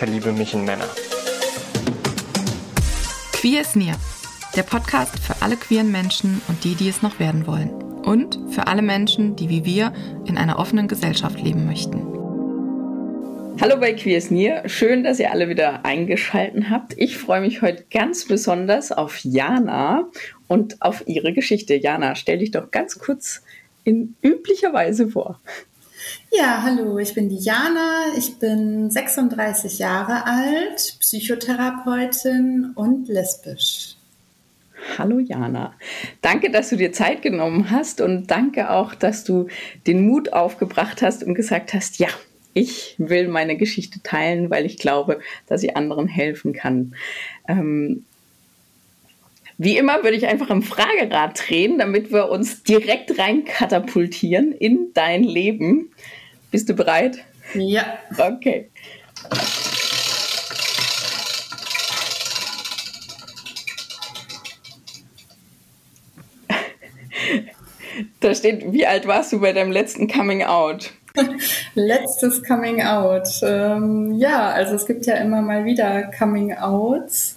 verliebe mich in Männer. Queer ist Near, der Podcast für alle queeren Menschen und die, die es noch werden wollen. Und für alle Menschen, die wie wir in einer offenen Gesellschaft leben möchten. Hallo bei Queers Near. Schön, dass ihr alle wieder eingeschaltet habt. Ich freue mich heute ganz besonders auf Jana und auf ihre Geschichte. Jana, stell dich doch ganz kurz in üblicher Weise vor. Ja, hallo, ich bin Diana, ich bin 36 Jahre alt, Psychotherapeutin und lesbisch. Hallo Jana. Danke, dass du dir Zeit genommen hast und danke auch, dass du den Mut aufgebracht hast und gesagt hast, ja, ich will meine Geschichte teilen, weil ich glaube, dass sie anderen helfen kann. Ähm, wie immer würde ich einfach im Fragerad drehen, damit wir uns direkt rein katapultieren in dein Leben. Bist du bereit? Ja. Okay. Da steht, wie alt warst du bei deinem letzten Coming Out? Letztes Coming Out. Ähm, ja, also es gibt ja immer mal wieder Coming Outs.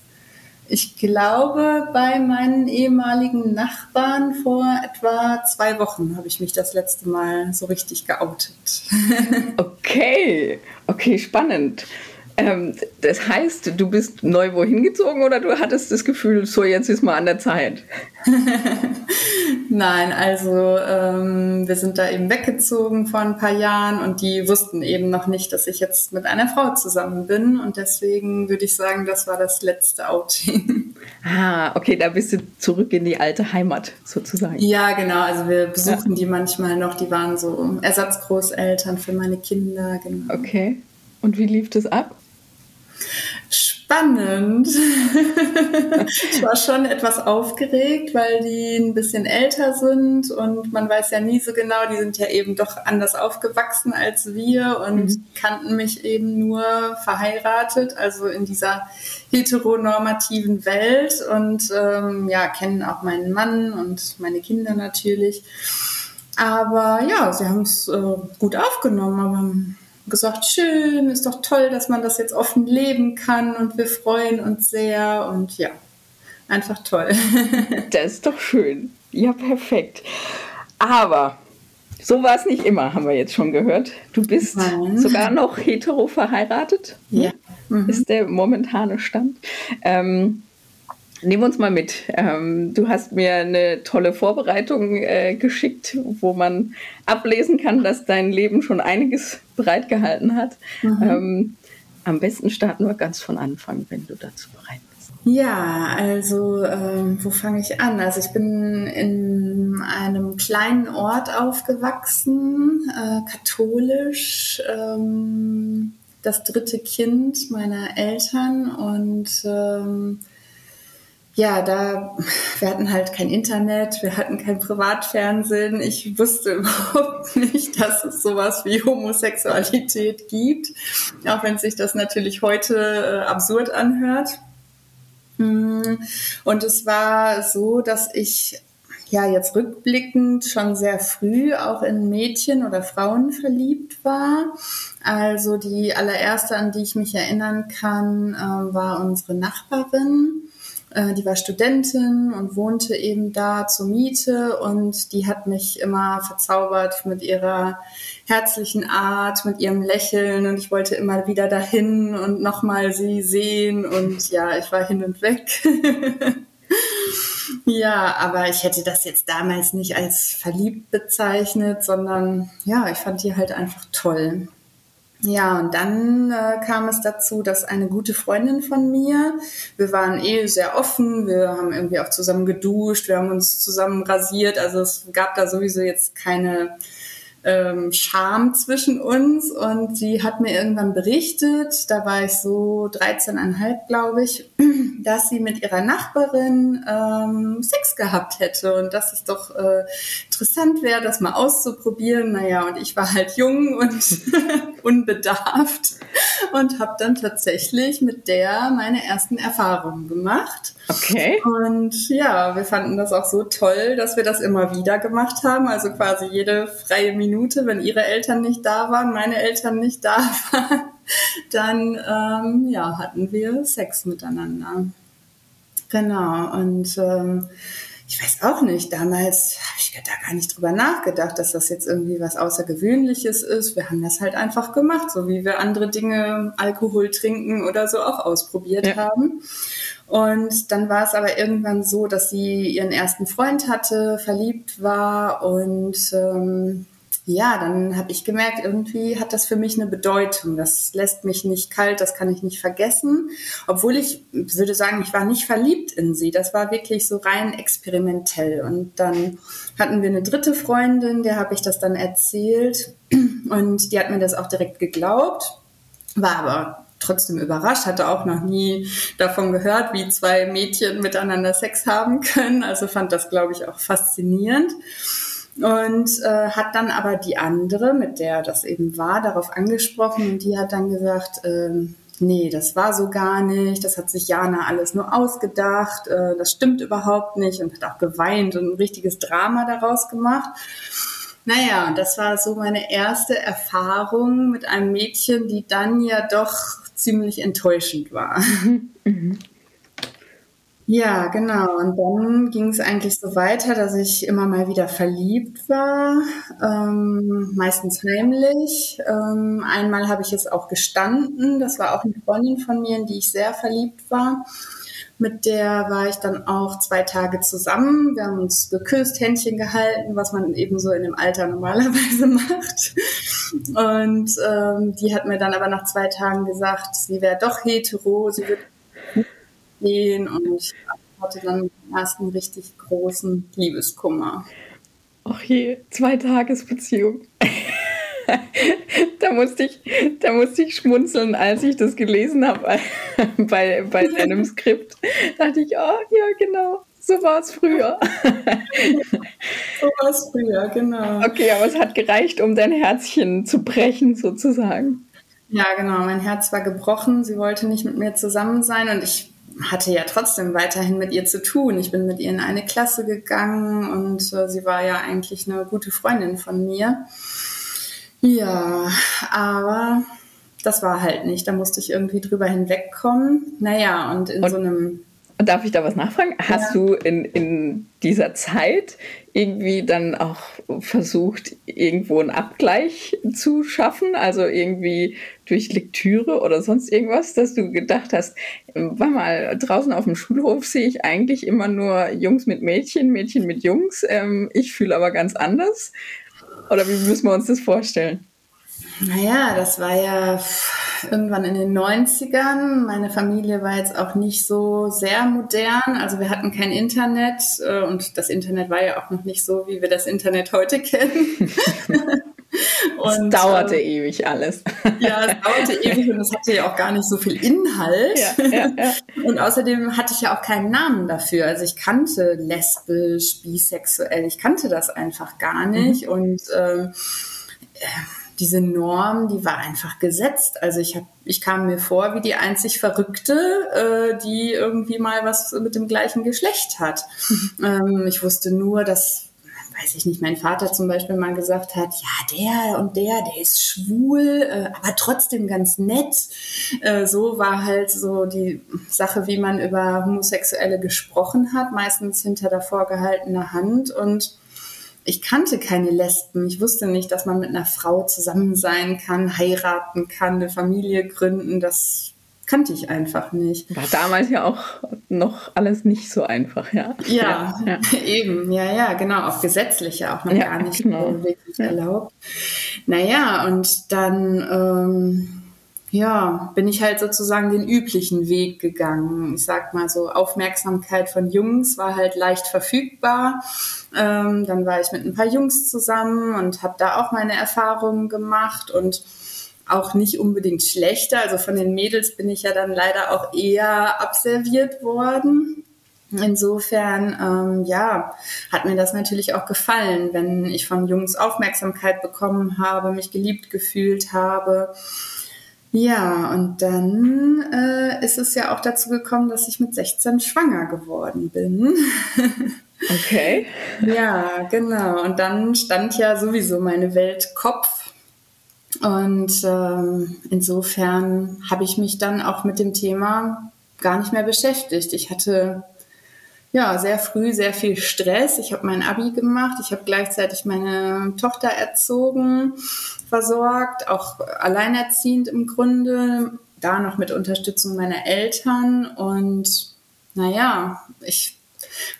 Ich glaube, bei meinen ehemaligen Nachbarn vor etwa zwei Wochen habe ich mich das letzte Mal so richtig geoutet. okay, okay, spannend. Ähm, das heißt, du bist neu wohin gezogen oder du hattest das Gefühl, so jetzt ist mal an der Zeit? Nein, also ähm, wir sind da eben weggezogen vor ein paar Jahren und die wussten eben noch nicht, dass ich jetzt mit einer Frau zusammen bin und deswegen würde ich sagen, das war das letzte Outing. Ah, okay, da bist du zurück in die alte Heimat sozusagen. Ja, genau, also wir besuchen ja. die manchmal noch, die waren so Ersatzgroßeltern für meine Kinder, genau. Okay. Und wie lief das ab? Spannend. ich war schon etwas aufgeregt, weil die ein bisschen älter sind und man weiß ja nie so genau, die sind ja eben doch anders aufgewachsen als wir und mhm. kannten mich eben nur verheiratet, also in dieser heteronormativen Welt und ähm, ja, kennen auch meinen Mann und meine Kinder natürlich. Aber ja, sie haben es äh, gut aufgenommen, aber gesagt, schön, ist doch toll, dass man das jetzt offen leben kann und wir freuen uns sehr und ja, einfach toll. das ist doch schön. Ja, perfekt. Aber so war es nicht immer, haben wir jetzt schon gehört. Du bist Nein. sogar noch hetero verheiratet. Ja. Mhm. Ist der momentane Stand. Ähm, Nehmen uns mal mit. Ähm, du hast mir eine tolle Vorbereitung äh, geschickt, wo man ablesen kann, dass dein Leben schon einiges bereitgehalten hat. Mhm. Ähm, am besten starten wir ganz von Anfang, wenn du dazu bereit bist. Ja, also ähm, wo fange ich an? Also ich bin in einem kleinen Ort aufgewachsen, äh, katholisch, ähm, das dritte Kind meiner Eltern und ähm, ja, da, wir hatten halt kein Internet, wir hatten kein Privatfernsehen. Ich wusste überhaupt nicht, dass es sowas wie Homosexualität gibt, auch wenn sich das natürlich heute äh, absurd anhört. Mm, und es war so, dass ich ja jetzt rückblickend schon sehr früh auch in Mädchen oder Frauen verliebt war. Also die allererste, an die ich mich erinnern kann, äh, war unsere Nachbarin äh, die war Studentin und wohnte eben da zur Miete und die hat mich immer verzaubert mit ihrer herzlichen Art, mit ihrem Lächeln und ich wollte immer wieder dahin und nochmal sie sehen und ja, ich war hin und weg. ja, aber ich hätte das jetzt damals nicht als verliebt bezeichnet, sondern ja, ich fand die halt einfach toll. Ja, und dann äh, kam es dazu, dass eine gute Freundin von mir, wir waren eh sehr offen, wir haben irgendwie auch zusammen geduscht, wir haben uns zusammen rasiert, also es gab da sowieso jetzt keine ähm, Charme zwischen uns und sie hat mir irgendwann berichtet, da war ich so 13,5 glaube ich, dass sie mit ihrer Nachbarin ähm, Sex gehabt hätte und dass es doch äh, interessant wäre, das mal auszuprobieren. Naja, und ich war halt jung und unbedarft und habe dann tatsächlich mit der meine ersten Erfahrungen gemacht. Okay. Und ja, wir fanden das auch so toll, dass wir das immer wieder gemacht haben. Also quasi jede freie Minute, wenn ihre Eltern nicht da waren, meine Eltern nicht da waren, dann ähm, ja, hatten wir Sex miteinander. Genau. Und ähm, ich weiß auch nicht, damals habe ich da gar nicht drüber nachgedacht, dass das jetzt irgendwie was Außergewöhnliches ist. Wir haben das halt einfach gemacht, so wie wir andere Dinge, Alkohol trinken oder so auch ausprobiert ja. haben. Und dann war es aber irgendwann so, dass sie ihren ersten Freund hatte, verliebt war und ähm, ja, dann habe ich gemerkt, irgendwie hat das für mich eine Bedeutung. Das lässt mich nicht kalt, das kann ich nicht vergessen. Obwohl ich würde sagen, ich war nicht verliebt in sie. Das war wirklich so rein experimentell. Und dann hatten wir eine dritte Freundin, der habe ich das dann erzählt. Und die hat mir das auch direkt geglaubt. War aber trotzdem überrascht, hatte auch noch nie davon gehört, wie zwei Mädchen miteinander Sex haben können. Also fand das, glaube ich, auch faszinierend und äh, hat dann aber die andere, mit der das eben war, darauf angesprochen und die hat dann gesagt, ähm, nee, das war so gar nicht, das hat sich Jana alles nur ausgedacht, äh, das stimmt überhaupt nicht und hat auch geweint und ein richtiges Drama daraus gemacht. Naja, und das war so meine erste Erfahrung mit einem Mädchen, die dann ja doch ziemlich enttäuschend war. Mhm. Ja, genau. Und dann ging es eigentlich so weiter, dass ich immer mal wieder verliebt war, ähm, meistens heimlich. Ähm, einmal habe ich es auch gestanden. Das war auch eine Freundin von mir, in die ich sehr verliebt war. Mit der war ich dann auch zwei Tage zusammen. Wir haben uns geküsst, Händchen gehalten, was man eben so in dem Alter normalerweise macht. Und ähm, die hat mir dann aber nach zwei Tagen gesagt, sie wäre doch hetero, sie würde gehen und ich hatte dann den ersten richtig großen Liebeskummer. Ach je, zwei Tagesbeziehung. da, musste ich, da musste ich schmunzeln, als ich das gelesen habe bei, bei deinem Skript. Da dachte ich, oh ja, genau. So war es früher. so war es früher, genau. Okay, aber es hat gereicht, um dein Herzchen zu brechen, sozusagen. Ja, genau. Mein Herz war gebrochen. Sie wollte nicht mit mir zusammen sein und ich hatte ja trotzdem weiterhin mit ihr zu tun. Ich bin mit ihr in eine Klasse gegangen und äh, sie war ja eigentlich eine gute Freundin von mir. Ja, aber das war halt nicht. Da musste ich irgendwie drüber hinwegkommen. Naja, und in und, so einem. Darf ich da was nachfragen? Hast ja. du in, in dieser Zeit irgendwie dann auch versucht, irgendwo einen Abgleich zu schaffen? Also irgendwie durch Lektüre oder sonst irgendwas, dass du gedacht hast, war mal, draußen auf dem Schulhof sehe ich eigentlich immer nur Jungs mit Mädchen, Mädchen mit Jungs. Ähm, ich fühle aber ganz anders. Oder wie müssen wir uns das vorstellen? Naja, das war ja irgendwann in den 90ern. Meine Familie war jetzt auch nicht so sehr modern. Also wir hatten kein Internet äh, und das Internet war ja auch noch nicht so, wie wir das Internet heute kennen. Und, es dauerte ähm, ewig alles. Ja, es dauerte ewig und es hatte ja auch gar nicht so viel Inhalt. Ja, ja, ja. Und außerdem hatte ich ja auch keinen Namen dafür. Also ich kannte lesbisch, bisexuell, ich kannte das einfach gar nicht. Mhm. Und ähm, äh, diese Norm, die war einfach gesetzt. Also ich hab, ich kam mir vor wie die einzig Verrückte, äh, die irgendwie mal was mit dem gleichen Geschlecht hat. Mhm. Ähm, ich wusste nur, dass weiß ich nicht, mein Vater zum Beispiel mal gesagt hat, ja, der und der, der ist schwul, äh, aber trotzdem ganz nett. Äh, so war halt so die Sache, wie man über Homosexuelle gesprochen hat, meistens hinter der vorgehaltenen Hand und ich kannte keine Lesben. Ich wusste nicht, dass man mit einer Frau zusammen sein kann, heiraten kann, eine Familie gründen. Das kannte ich einfach nicht. War damals ja auch noch alles nicht so einfach, ja. Ja, ja, ja. eben, ja, ja, genau, auch gesetzlich ja auch noch ja, gar nicht genau. wirklich erlaubt. Naja, und dann, ähm, ja, bin ich halt sozusagen den üblichen Weg gegangen. Ich sag mal so, Aufmerksamkeit von Jungs war halt leicht verfügbar. Ähm, dann war ich mit ein paar Jungs zusammen und habe da auch meine Erfahrungen gemacht und auch nicht unbedingt schlechter. Also von den Mädels bin ich ja dann leider auch eher abserviert worden. Insofern, ähm, ja, hat mir das natürlich auch gefallen, wenn ich von Jungs Aufmerksamkeit bekommen habe, mich geliebt gefühlt habe. Ja, und dann äh, ist es ja auch dazu gekommen, dass ich mit 16 schwanger geworden bin. Okay. ja, genau. Und dann stand ja sowieso meine Welt Kopf. Und ähm, insofern habe ich mich dann auch mit dem Thema gar nicht mehr beschäftigt. Ich hatte ja, sehr früh sehr viel Stress. Ich habe mein Abi gemacht, ich habe gleichzeitig meine Tochter erzogen, versorgt, auch alleinerziehend im Grunde, da noch mit Unterstützung meiner Eltern und naja, ich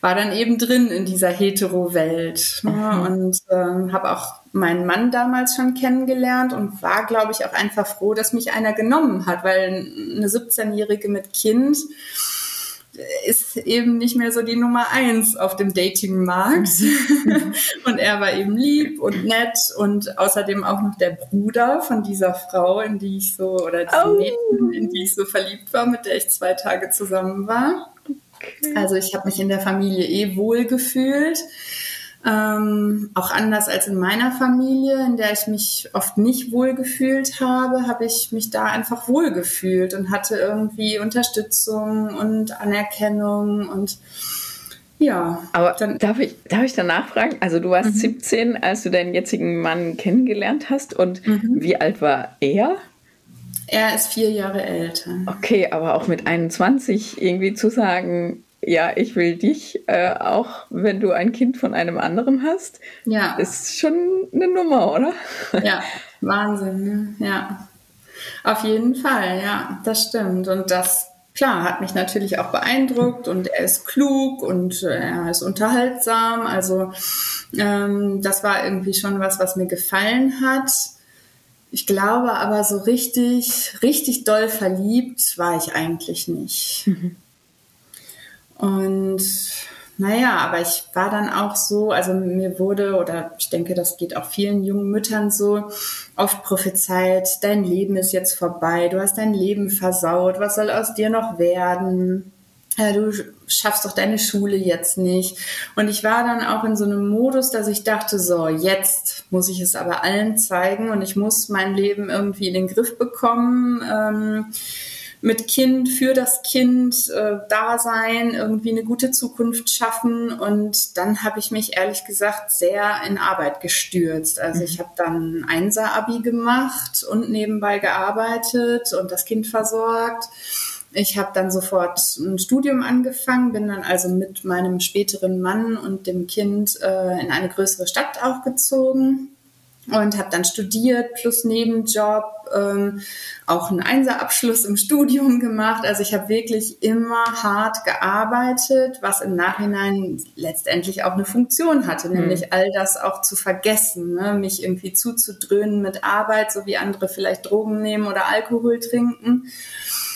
war dann eben drin in dieser Hetero-Welt ne? mhm. und äh, habe auch meinen Mann damals schon kennengelernt und war, glaube ich, auch einfach froh, dass mich einer genommen hat, weil eine 17-Jährige mit Kind ist eben nicht mehr so die Nummer eins auf dem Datingmarkt. und er war eben lieb und nett und außerdem auch noch der Bruder von dieser Frau, in die ich so, oder diesem oh. Mädchen, in die ich so verliebt war, mit der ich zwei Tage zusammen war. Also ich habe mich in der Familie eh wohl gefühlt. Ähm, auch anders als in meiner Familie, in der ich mich oft nicht wohl gefühlt habe, habe ich mich da einfach wohl gefühlt und hatte irgendwie Unterstützung und Anerkennung und ja. Aber dann, darf, ich, darf ich danach fragen? Also du warst mhm. 17, als du deinen jetzigen Mann kennengelernt hast und mhm. wie alt war er? Er ist vier Jahre älter. Okay, aber auch mit 21 irgendwie zu sagen, ja, ich will dich, äh, auch wenn du ein Kind von einem anderen hast, ja. ist schon eine Nummer, oder? Ja, Wahnsinn, ne? ja. Auf jeden Fall, ja, das stimmt. Und das, klar, hat mich natürlich auch beeindruckt und er ist klug und äh, er ist unterhaltsam. Also ähm, das war irgendwie schon was, was mir gefallen hat. Ich glaube aber so richtig, richtig doll verliebt war ich eigentlich nicht. Und naja, aber ich war dann auch so, also mir wurde, oder ich denke, das geht auch vielen jungen Müttern so, oft prophezeit, dein Leben ist jetzt vorbei, du hast dein Leben versaut, was soll aus dir noch werden? Du schaffst doch deine Schule jetzt nicht. Und ich war dann auch in so einem Modus, dass ich dachte, so, jetzt muss ich es aber allen zeigen und ich muss mein Leben irgendwie in den Griff bekommen. Ähm, mit Kind, für das Kind äh, da sein, irgendwie eine gute Zukunft schaffen. Und dann habe ich mich ehrlich gesagt sehr in Arbeit gestürzt. Also mhm. ich habe dann Einser-Abi gemacht und nebenbei gearbeitet und das Kind versorgt. Ich habe dann sofort ein Studium angefangen, bin dann also mit meinem späteren Mann und dem Kind äh, in eine größere Stadt auch gezogen und habe dann studiert plus Nebenjob, ähm, auch einen Einserabschluss im Studium gemacht. Also ich habe wirklich immer hart gearbeitet, was im Nachhinein letztendlich auch eine Funktion hatte, mhm. nämlich all das auch zu vergessen, ne? mich irgendwie zuzudröhnen mit Arbeit, so wie andere vielleicht Drogen nehmen oder Alkohol trinken.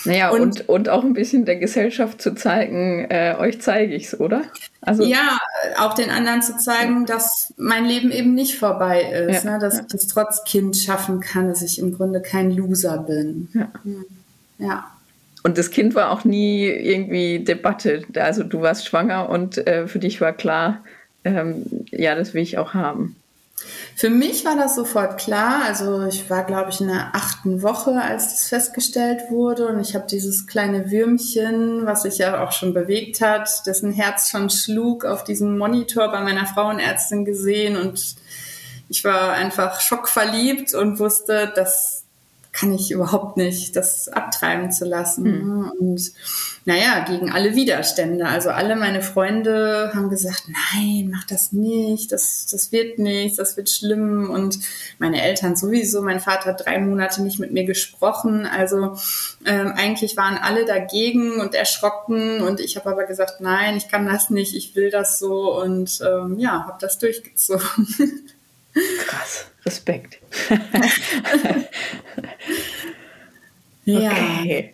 Naja, und, und, und auch ein bisschen der Gesellschaft zu zeigen, äh, euch zeige ich es, oder? Also, ja, auch den anderen zu zeigen, dass mein Leben eben nicht vorbei ist, ja, ne? dass ja. ich es trotz Kind schaffen kann, dass ich im Grunde kein Loser bin. Ja. ja. Und das Kind war auch nie irgendwie Debatte. Also du warst schwanger und äh, für dich war klar, ähm, ja, das will ich auch haben. Für mich war das sofort klar. Also ich war, glaube ich, in der achten Woche, als das festgestellt wurde. Und ich habe dieses kleine Würmchen, was sich ja auch schon bewegt hat, dessen Herz schon schlug, auf diesem Monitor bei meiner Frauenärztin gesehen. Und ich war einfach schockverliebt und wusste, dass kann ich überhaupt nicht, das abtreiben zu lassen. Mhm. Und naja, gegen alle Widerstände. Also alle meine Freunde haben gesagt, nein, mach das nicht, das, das wird nichts, das wird schlimm. Und meine Eltern sowieso, mein Vater hat drei Monate nicht mit mir gesprochen. Also ähm, eigentlich waren alle dagegen und erschrocken. Und ich habe aber gesagt, nein, ich kann das nicht, ich will das so. Und ähm, ja, habe das durchgezogen. Krass, Respekt. Ja. Okay.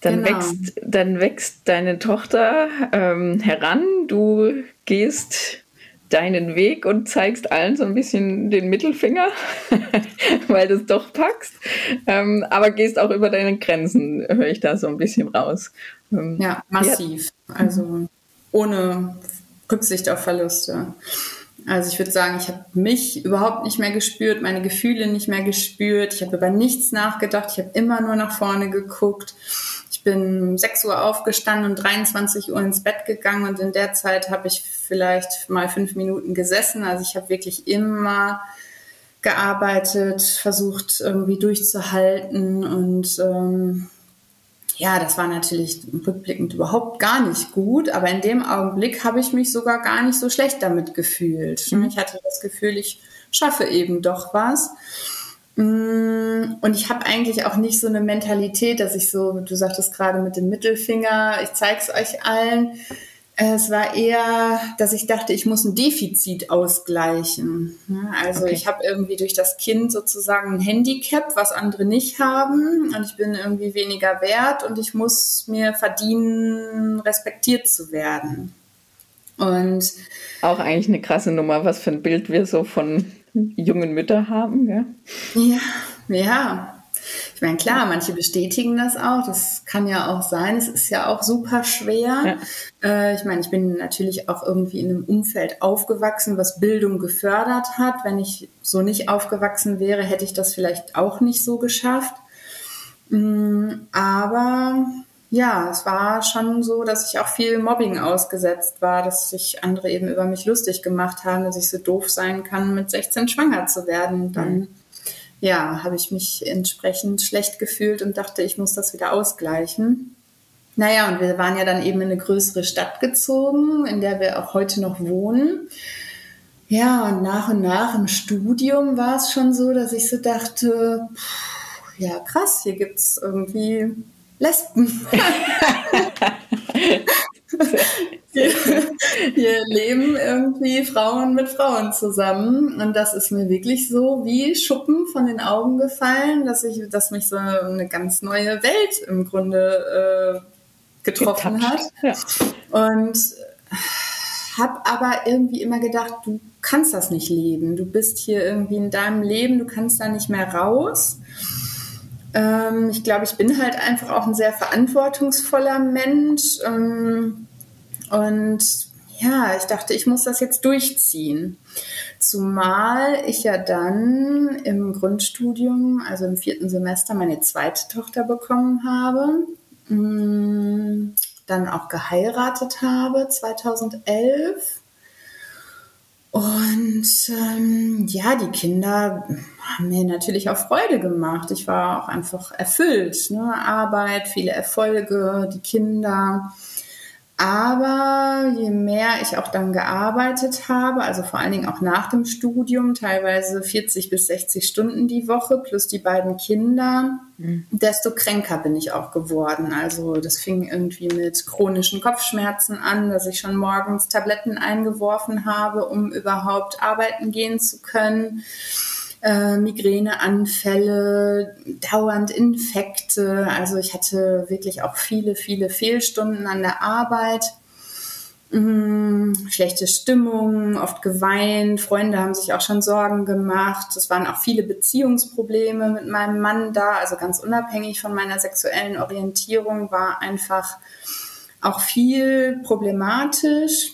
Dann, genau. wächst, dann wächst deine Tochter ähm, heran, du gehst deinen Weg und zeigst allen so ein bisschen den Mittelfinger, weil du es doch packst, ähm, aber gehst auch über deine Grenzen, höre ich da so ein bisschen raus. Ähm, ja, massiv. Ja. Also ohne Rücksicht auf Verluste. Also ich würde sagen, ich habe mich überhaupt nicht mehr gespürt, meine Gefühle nicht mehr gespürt. Ich habe über nichts nachgedacht. Ich habe immer nur nach vorne geguckt. Ich bin 6 Uhr aufgestanden und 23 Uhr ins Bett gegangen und in der Zeit habe ich vielleicht mal fünf Minuten gesessen. Also ich habe wirklich immer gearbeitet, versucht irgendwie durchzuhalten und ähm, ja, das war natürlich rückblickend überhaupt gar nicht gut, aber in dem Augenblick habe ich mich sogar gar nicht so schlecht damit gefühlt. Mhm. Ich hatte das Gefühl, ich schaffe eben doch was. Mm, und ich habe eigentlich auch nicht so eine Mentalität, dass ich so, du sagtest gerade mit dem Mittelfinger, ich zeige es euch allen. Es war eher, dass ich dachte, ich muss ein Defizit ausgleichen. Also okay. ich habe irgendwie durch das Kind sozusagen ein Handicap, was andere nicht haben. Und ich bin irgendwie weniger wert und ich muss mir verdienen, respektiert zu werden. Und auch eigentlich eine krasse Nummer, was für ein Bild wir so von jungen Müttern haben. Gell? Ja, ja. Ich meine, klar, manche bestätigen das auch. Das kann ja auch sein. Es ist ja auch super schwer. Ja. Äh, ich meine, ich bin natürlich auch irgendwie in einem Umfeld aufgewachsen, was Bildung gefördert hat. Wenn ich so nicht aufgewachsen wäre, hätte ich das vielleicht auch nicht so geschafft. Mm, aber ja, es war schon so, dass ich auch viel Mobbing ausgesetzt war, dass sich andere eben über mich lustig gemacht haben, dass ich so doof sein kann, mit 16 schwanger zu werden. Dann mhm ja, habe ich mich entsprechend schlecht gefühlt und dachte, ich muss das wieder ausgleichen. Naja, und wir waren ja dann eben in eine größere Stadt gezogen, in der wir auch heute noch wohnen. Ja, und nach und nach im Studium war es schon so, dass ich so dachte, pff, ja krass, hier gibt es irgendwie Lesben. hier, hier leben irgendwie Frauen mit Frauen zusammen. Und das ist mir wirklich so wie Schuppen von den Augen gefallen, dass ich, dass mich so eine ganz neue Welt im Grunde äh, getroffen Getappt. hat. Ja. Und habe aber irgendwie immer gedacht, du kannst das nicht leben. Du bist hier irgendwie in deinem Leben, du kannst da nicht mehr raus. Ähm, ich glaube, ich bin halt einfach auch ein sehr verantwortungsvoller Mensch. Ähm, und ja, ich dachte, ich muss das jetzt durchziehen. Zumal ich ja dann im Grundstudium, also im vierten Semester, meine zweite Tochter bekommen habe. Mm, dann auch geheiratet habe 2011 und ähm, ja, die Kinder haben mir natürlich auch Freude gemacht. Ich war auch einfach erfüllt. Ne? Arbeit, viele Erfolge, die Kinder. Aber je mehr ich auch dann gearbeitet habe, also vor allen Dingen auch nach dem Studium, teilweise 40 bis 60 Stunden die Woche plus die beiden Kinder, mhm. desto kränker bin ich auch geworden. Also das fing irgendwie mit chronischen Kopfschmerzen an, dass ich schon morgens Tabletten eingeworfen habe, um überhaupt arbeiten gehen zu können äh, Migräneanfälle, dauernd Infekte. Also ich hatte wirklich auch viele, viele Fehlstunden an der Arbeit. Mm, schlechte Stimmung, oft geweint, Freunde haben sich auch schon Sorgen gemacht. Es waren auch viele Beziehungsprobleme mit meinem Mann da, also ganz unabhängig von meiner sexuellen Orientierung war einfach auch viel problematisch.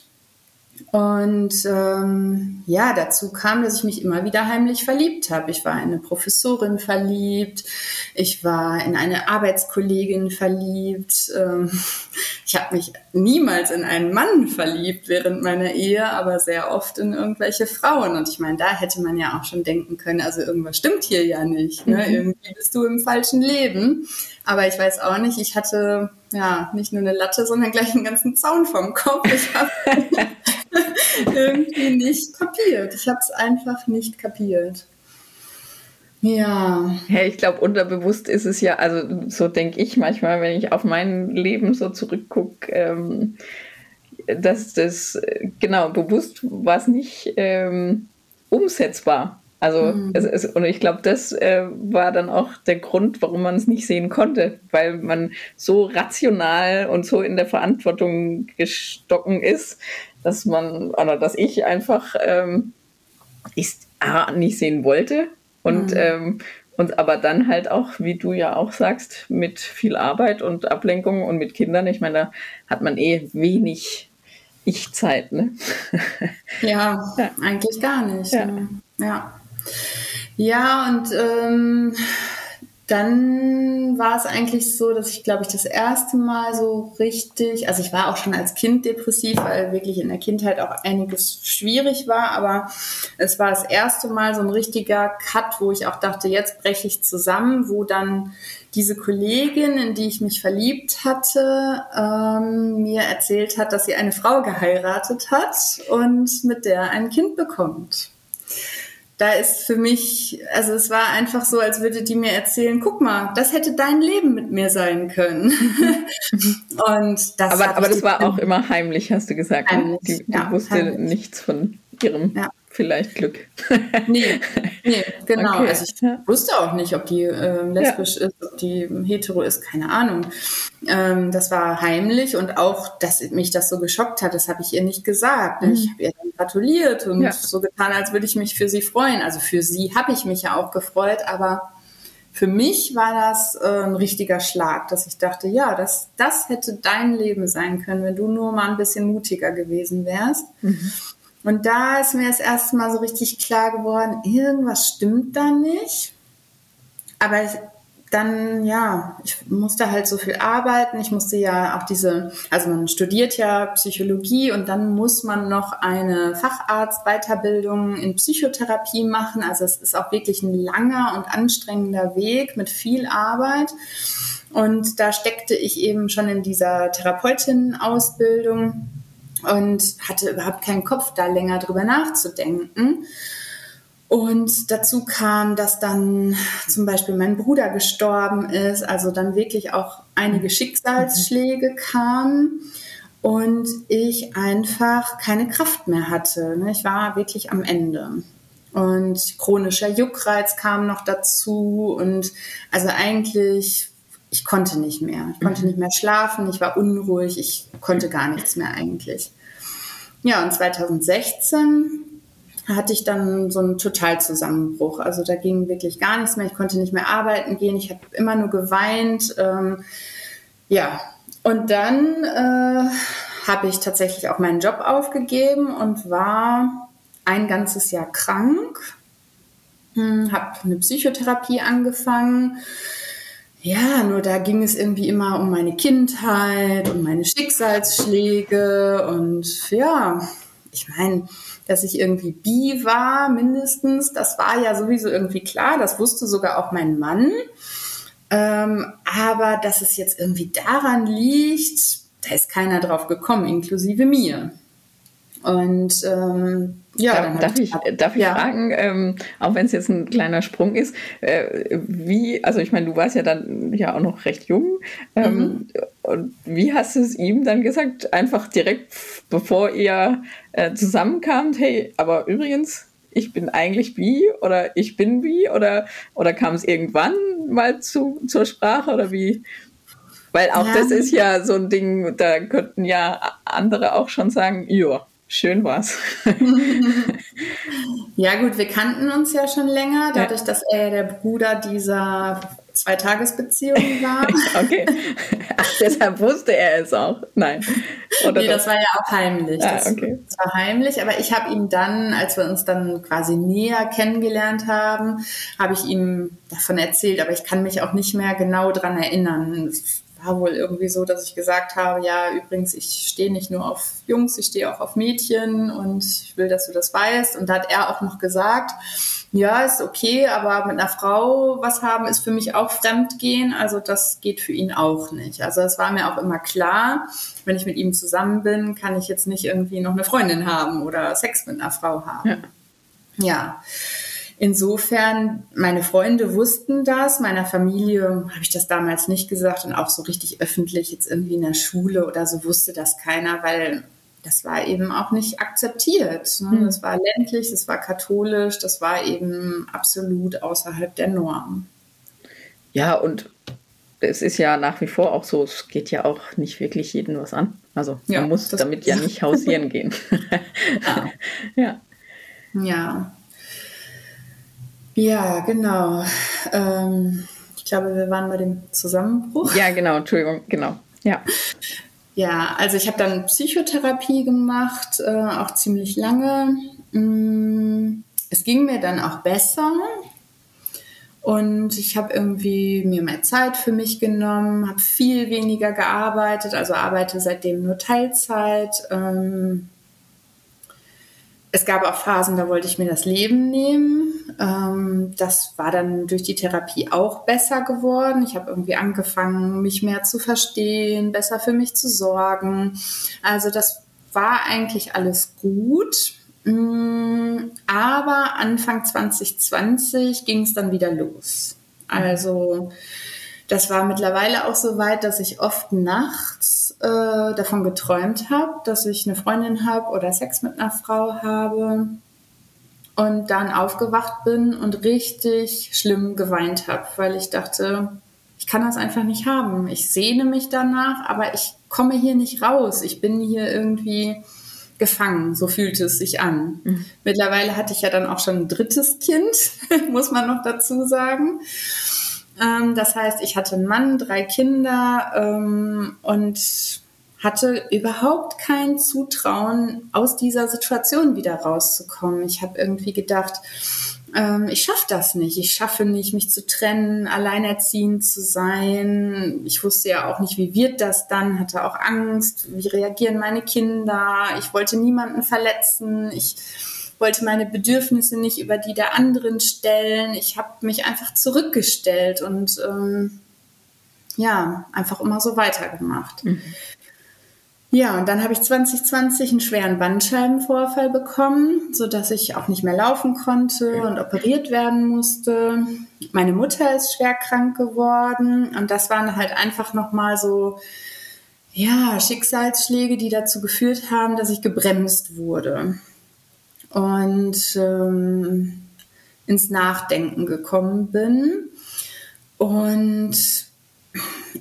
Und ähm, ja, dazu kam, dass ich mich immer wieder heimlich verliebt habe. Ich war in eine Professorin verliebt, ich war in eine Arbeitskollegin verliebt. Ähm, ich habe mich niemals in einen Mann verliebt während meiner Ehe, aber sehr oft in irgendwelche Frauen. Und ich meine, da hätte man ja auch schon denken können, also irgendwas stimmt hier ja nicht. Ne? Mhm. Irgendwie bist du im falschen Leben. Aber ich weiß auch nicht, ich hatte ja nicht nur eine Latte, sondern gleich einen ganzen Zaun vom Kopf. Ich habe irgendwie nicht kapiert. Ich habe es einfach nicht kapiert. Ja. Ja, ich glaube, unterbewusst ist es ja, also so denke ich manchmal, wenn ich auf mein Leben so zurückgucke, ähm, dass das, genau, bewusst war es nicht ähm, umsetzbar Also mhm. es ist, und ich glaube, das äh, war dann auch der Grund, warum man es nicht sehen konnte, weil man so rational und so in der Verantwortung gestocken ist, dass man, oder dass ich einfach ähm, ich nicht sehen wollte und mhm. ähm, und aber dann halt auch, wie du ja auch sagst, mit viel Arbeit und Ablenkung und mit Kindern. Ich meine, da hat man eh wenig Ich-Zeit, ne? Ja, ja, eigentlich gar nicht. Ja. Ne? ja. Ja, und ähm, dann war es eigentlich so, dass ich, glaube ich, das erste Mal so richtig, also ich war auch schon als Kind depressiv, weil wirklich in der Kindheit auch einiges schwierig war, aber es war das erste Mal so ein richtiger Cut, wo ich auch dachte, jetzt breche ich zusammen, wo dann diese Kollegin, in die ich mich verliebt hatte, ähm, mir erzählt hat, dass sie eine Frau geheiratet hat und mit der ein Kind bekommt da ist für mich, also es war einfach so, als würde die mir erzählen, guck mal, das hätte dein Leben mit mir sein können. und das aber aber das war auch immer heimlich, hast du gesagt. Ne? Heimlich, die, die ja, wusste heimlich. nichts von ihrem ja vielleicht Glück. nee, nee, genau. Okay. Also ich wusste auch nicht, ob die äh, lesbisch ja. ist, ob die hetero ist, keine Ahnung. Ähm, das war heimlich und auch, dass mich das so geschockt hat, das habe ich ihr nicht gesagt. Mhm. Ich habe ihr dann gratuliert und ja. so getan, als würde ich mich für sie freuen. Also für sie habe ich mich ja auch gefreut, aber für mich war das äh, ein richtiger Schlag, dass ich dachte, ja, das, das hätte dein Leben sein können, wenn du nur mal ein bisschen mutiger gewesen wärst. Mhm. Und da ist mir das erste Mal so richtig klar geworden, irgendwas stimmt da nicht. Aber dann, ja, ich musste halt so viel arbeiten. Ich musste ja auch diese, also man studiert ja Psychologie und dann muss man noch eine Facharzt-Weiterbildung in Psychotherapie machen. Also es ist auch wirklich ein langer und anstrengender Weg mit viel Arbeit. Und da steckte ich eben schon in dieser Therapeutin-Ausbildung und hatte überhaupt keinen Kopf, da länger drüber nachzudenken. Und dazu kam, dass dann zum Beispiel mein Bruder gestorben ist, also dann wirklich auch einige Schicksalsschläge kamen und ich einfach keine Kraft mehr hatte. Ne? Ich war wirklich am Ende. Und chronischer Juckreiz kam noch dazu und also eigentlich ich konnte nicht mehr. Ich konnte mhm. nicht mehr schlafen, ich war unruhig, ich konnte gar nichts mehr eigentlich. Ja, und 2016 hatte ich dann so einen Totalzusammenbruch. Also da ging wirklich gar nichts mehr. Ich konnte nicht mehr arbeiten gehen. Ich habe immer nur geweint. Ähm, ja, und dann äh, habe ich tatsächlich auch meinen Job aufgegeben und war ein ganzes Jahr krank. Hm, habe eine Psychotherapie angefangen ja, nur da ging es irgendwie immer um meine Kindheit und meine Schicksalsschläge und ja, ich meine, dass ich irgendwie bi war, mindestens, das war ja sowieso irgendwie klar, das wusste sogar auch mein Mann. Ähm, aber dass es jetzt irgendwie daran liegt, da ist keiner drauf gekommen, inklusive mir. Und ähm, ja, darf, darf ich, darf ich ja. fragen, ähm, auch wenn es jetzt ein kleiner Sprung ist, äh, wie, also ich meine, du warst ja dann ja auch noch recht jung. Ähm, mhm. Und wie hast du es ihm dann gesagt? Einfach direkt bevor ihr äh, zusammenkamt, hey, aber übrigens, ich bin eigentlich bi oder ich bin bi oder, oder kam es irgendwann mal zu, zur Sprache oder wie? Weil auch ja. das ist ja so ein Ding, da könnten ja andere auch schon sagen, ja, schön war's. ja gut, wir kannten uns ja schon länger, dadurch, ja. dass er der Bruder dieser Zweitagesbeziehung war. okay. Ach, deshalb wusste er es auch. Nein. Oder nee, das war ja auch heimlich. Ah, okay. das war heimlich, aber ich habe ihm dann, als wir uns dann quasi näher kennengelernt haben, habe ich ihm davon erzählt, aber ich kann mich auch nicht mehr genau dran erinnern war wohl irgendwie so, dass ich gesagt habe, ja, übrigens, ich stehe nicht nur auf Jungs, ich stehe auch auf Mädchen und ich will, dass du das weißt. Und da hat er auch noch gesagt, ja, ist okay, aber mit einer Frau was haben ist für mich auch Fremdgehen. Also das geht für ihn auch nicht. Also es war mir auch immer klar, wenn ich mit ihm zusammen bin, kann ich jetzt nicht irgendwie noch eine Freundin haben oder Sex mit einer Frau haben. Ja. ja. Insofern, meine Freunde wussten das, meiner Familie habe ich das damals nicht gesagt und auch so richtig öffentlich jetzt irgendwie in der Schule oder so wusste das keiner, weil das war eben auch nicht akzeptiert. Ne? Mhm. Das war ländlich, das war katholisch, das war eben absolut außerhalb der Norm. Ja, und es ist ja nach wie vor auch so, es geht ja auch nicht wirklich jeden was an. Also ja, man muss damit ja nicht hausieren gehen. ja. ja. Ja. Ja, genau. Ähm, ich glaube, wir waren bei dem Zusammenbruch. Ja, genau, Entschuldigung, genau. Ja. Ja, also ich habe dann Psychotherapie gemacht, äh, auch ziemlich lange. Mm, es ging mir dann auch besser. Und ich habe irgendwie mir mehr Zeit für mich genommen, habe viel weniger gearbeitet, also arbeite seitdem nur Teilzeit. Ähm, es gab auch Phasen, da wollte ich mir das Leben nehmen. Ähm, das war dann durch die Therapie auch besser geworden. Ich habe irgendwie angefangen, mich mehr zu verstehen, besser für mich zu sorgen. Also das war eigentlich alles gut. Mm, aber Anfang 2020 ging es dann wieder los. Also das war mittlerweile auch so weit, dass ich oft nachts äh, davon geträumt habe, dass ich eine Freundin habe oder Sex mit einer Frau habe und dann aufgewacht bin und richtig schlimm geweint habe, weil ich dachte, ich kann das einfach nicht haben. Ich sehne mich danach, aber ich komme hier nicht raus. Ich bin hier irgendwie gefangen, so fühlte es sich an. Mhm. Mittlerweile hatte ich ja dann auch schon ein drittes Kind, muss man noch dazu sagen. Ähm, das heißt, ich hatte einen Mann, drei Kinder ähm, und hatte überhaupt kein Zutrauen, aus dieser Situation wieder rauszukommen. Ich habe irgendwie gedacht, ähm, ich schaffe das nicht. Ich schaffe nicht, mich zu trennen, alleinerziehend zu sein. Ich wusste ja auch nicht, wie wird das dann, hatte auch Angst, wie reagieren meine Kinder. Ich wollte niemanden verletzen. Ich wollte meine Bedürfnisse nicht über die der anderen stellen. Ich habe mich einfach zurückgestellt und ähm, ja, einfach immer so weitergemacht. Mhm. Ja, und dann habe ich 2020 einen schweren Bandscheibenvorfall bekommen, so dass ich auch nicht mehr laufen konnte und operiert werden musste. Meine Mutter ist schwer krank geworden und das waren halt einfach noch mal so ja, Schicksalsschläge, die dazu geführt haben, dass ich gebremst wurde und ähm, ins Nachdenken gekommen bin. Und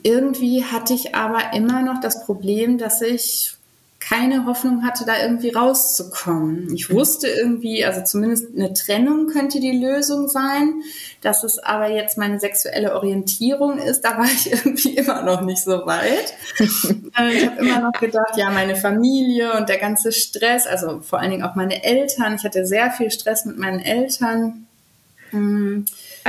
irgendwie hatte ich aber immer noch das Problem, dass ich keine Hoffnung hatte, da irgendwie rauszukommen. Ich wusste irgendwie, also zumindest eine Trennung könnte die Lösung sein. Dass es aber jetzt meine sexuelle Orientierung ist, da war ich irgendwie immer noch nicht so weit. Äh, ich habe immer noch gedacht, ja, meine Familie und der ganze Stress, also vor allen Dingen auch meine Eltern. Ich hatte sehr viel Stress mit meinen Eltern.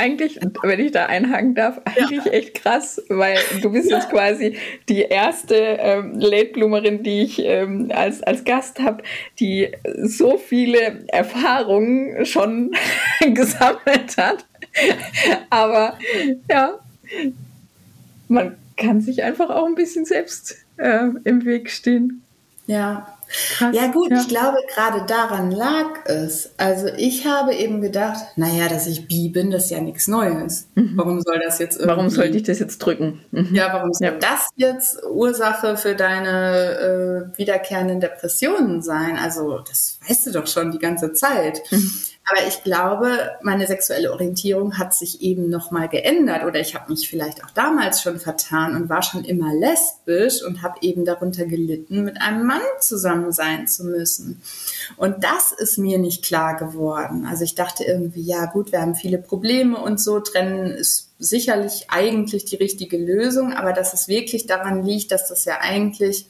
Eigentlich, wenn ich da einhaken darf, eigentlich ja. echt krass, weil du bist ja. jetzt quasi die erste ähm, Late die ich ähm, als, als Gast habe, die so viele Erfahrungen schon gesammelt hat. Aber ja, man kann sich einfach auch ein bisschen selbst äh, im Weg stehen. Ja, Krass, ja gut, ja. ich glaube, gerade daran lag es. Also ich habe eben gedacht, naja, dass ich bi bin, das ist ja nichts Neues. Mhm. Warum soll das jetzt irgendwie... Warum sollte ich das jetzt drücken? Mhm. Ja, warum soll ja. das jetzt Ursache für deine äh, wiederkehrenden Depressionen sein? Also das weißt du doch schon die ganze Zeit. Mhm. Aber ich glaube, meine sexuelle Orientierung hat sich eben nochmal geändert oder ich habe mich vielleicht auch damals schon vertan und war schon immer lesbisch und habe eben darunter gelitten, mit einem Mann zusammen sein zu müssen. Und das ist mir nicht klar geworden. Also ich dachte irgendwie, ja gut, wir haben viele Probleme und so, trennen ist sicherlich eigentlich die richtige Lösung, aber dass es wirklich daran liegt, dass das ja eigentlich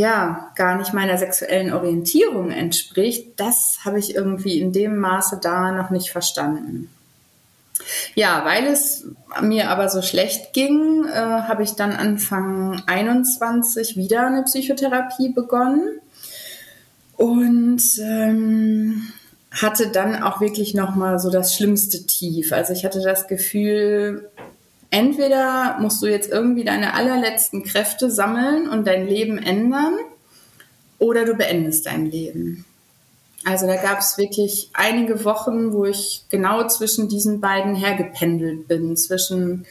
ja gar nicht meiner sexuellen Orientierung entspricht, das habe ich irgendwie in dem Maße da noch nicht verstanden. Ja, weil es mir aber so schlecht ging, äh, habe ich dann Anfang 21 wieder eine Psychotherapie begonnen und ähm, hatte dann auch wirklich noch mal so das schlimmste Tief. Also ich hatte das Gefühl, entweder musst du jetzt irgendwie deine allerletzten Kräfte sammeln und dein Leben ändern oder du beendest dein Leben. Also da gab es wirklich einige Wochen, wo ich genau zwischen diesen beiden hergependelt bin, zwischen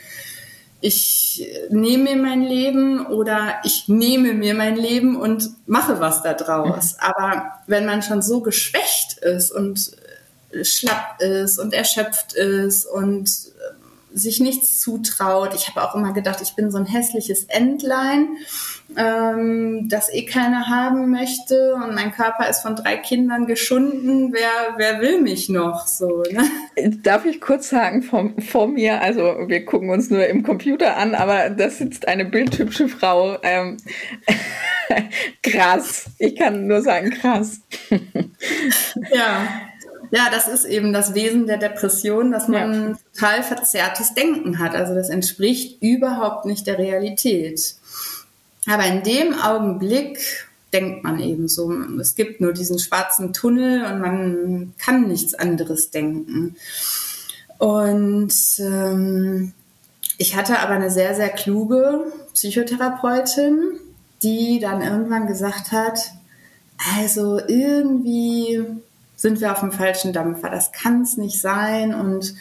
ich nehme mir mein Leben oder ich nehme mir mein Leben und mache was da draus. Mhm. Aber wenn man schon so geschwächt ist und schlapp ist und erschöpft ist und sich nichts zutraut. Ich habe auch immer gedacht, ich bin so ein hässliches Entlein, ähm, das eh keiner haben möchte. Und mein Körper ist von drei Kindern geschunden. Wer, wer will mich noch so? Ne? Darf ich kurz sagen vor, vor mir? Also wir gucken uns nur im Computer an, aber da sitzt eine bildhübsche Frau. Ähm, krass. Ich kann nur sagen, krass. ja. Ja, das ist eben das Wesen der Depression, dass man ja. total verzerrtes Denken hat. Also das entspricht überhaupt nicht der Realität. Aber in dem Augenblick denkt man eben so, es gibt nur diesen schwarzen Tunnel und man kann nichts anderes denken. Und ähm, ich hatte aber eine sehr, sehr kluge Psychotherapeutin, die dann irgendwann gesagt hat, also irgendwie sind wir auf dem falschen Dampfer. Das kann es nicht sein. Und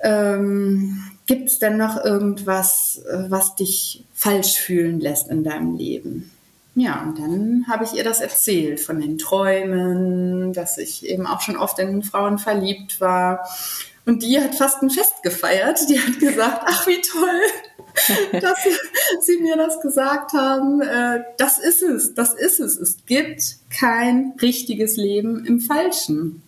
ähm, gibt es denn noch irgendwas, äh, was dich falsch fühlen lässt in deinem Leben? Ja, und dann habe ich ihr das erzählt von den Träumen, dass ich eben auch schon oft in Frauen verliebt war. Und die hat fast ein Fest gefeiert. Die hat gesagt, ach wie toll, dass Sie mir das gesagt haben. Äh, das ist es, das ist es. Es gibt kein richtiges Leben im Falschen.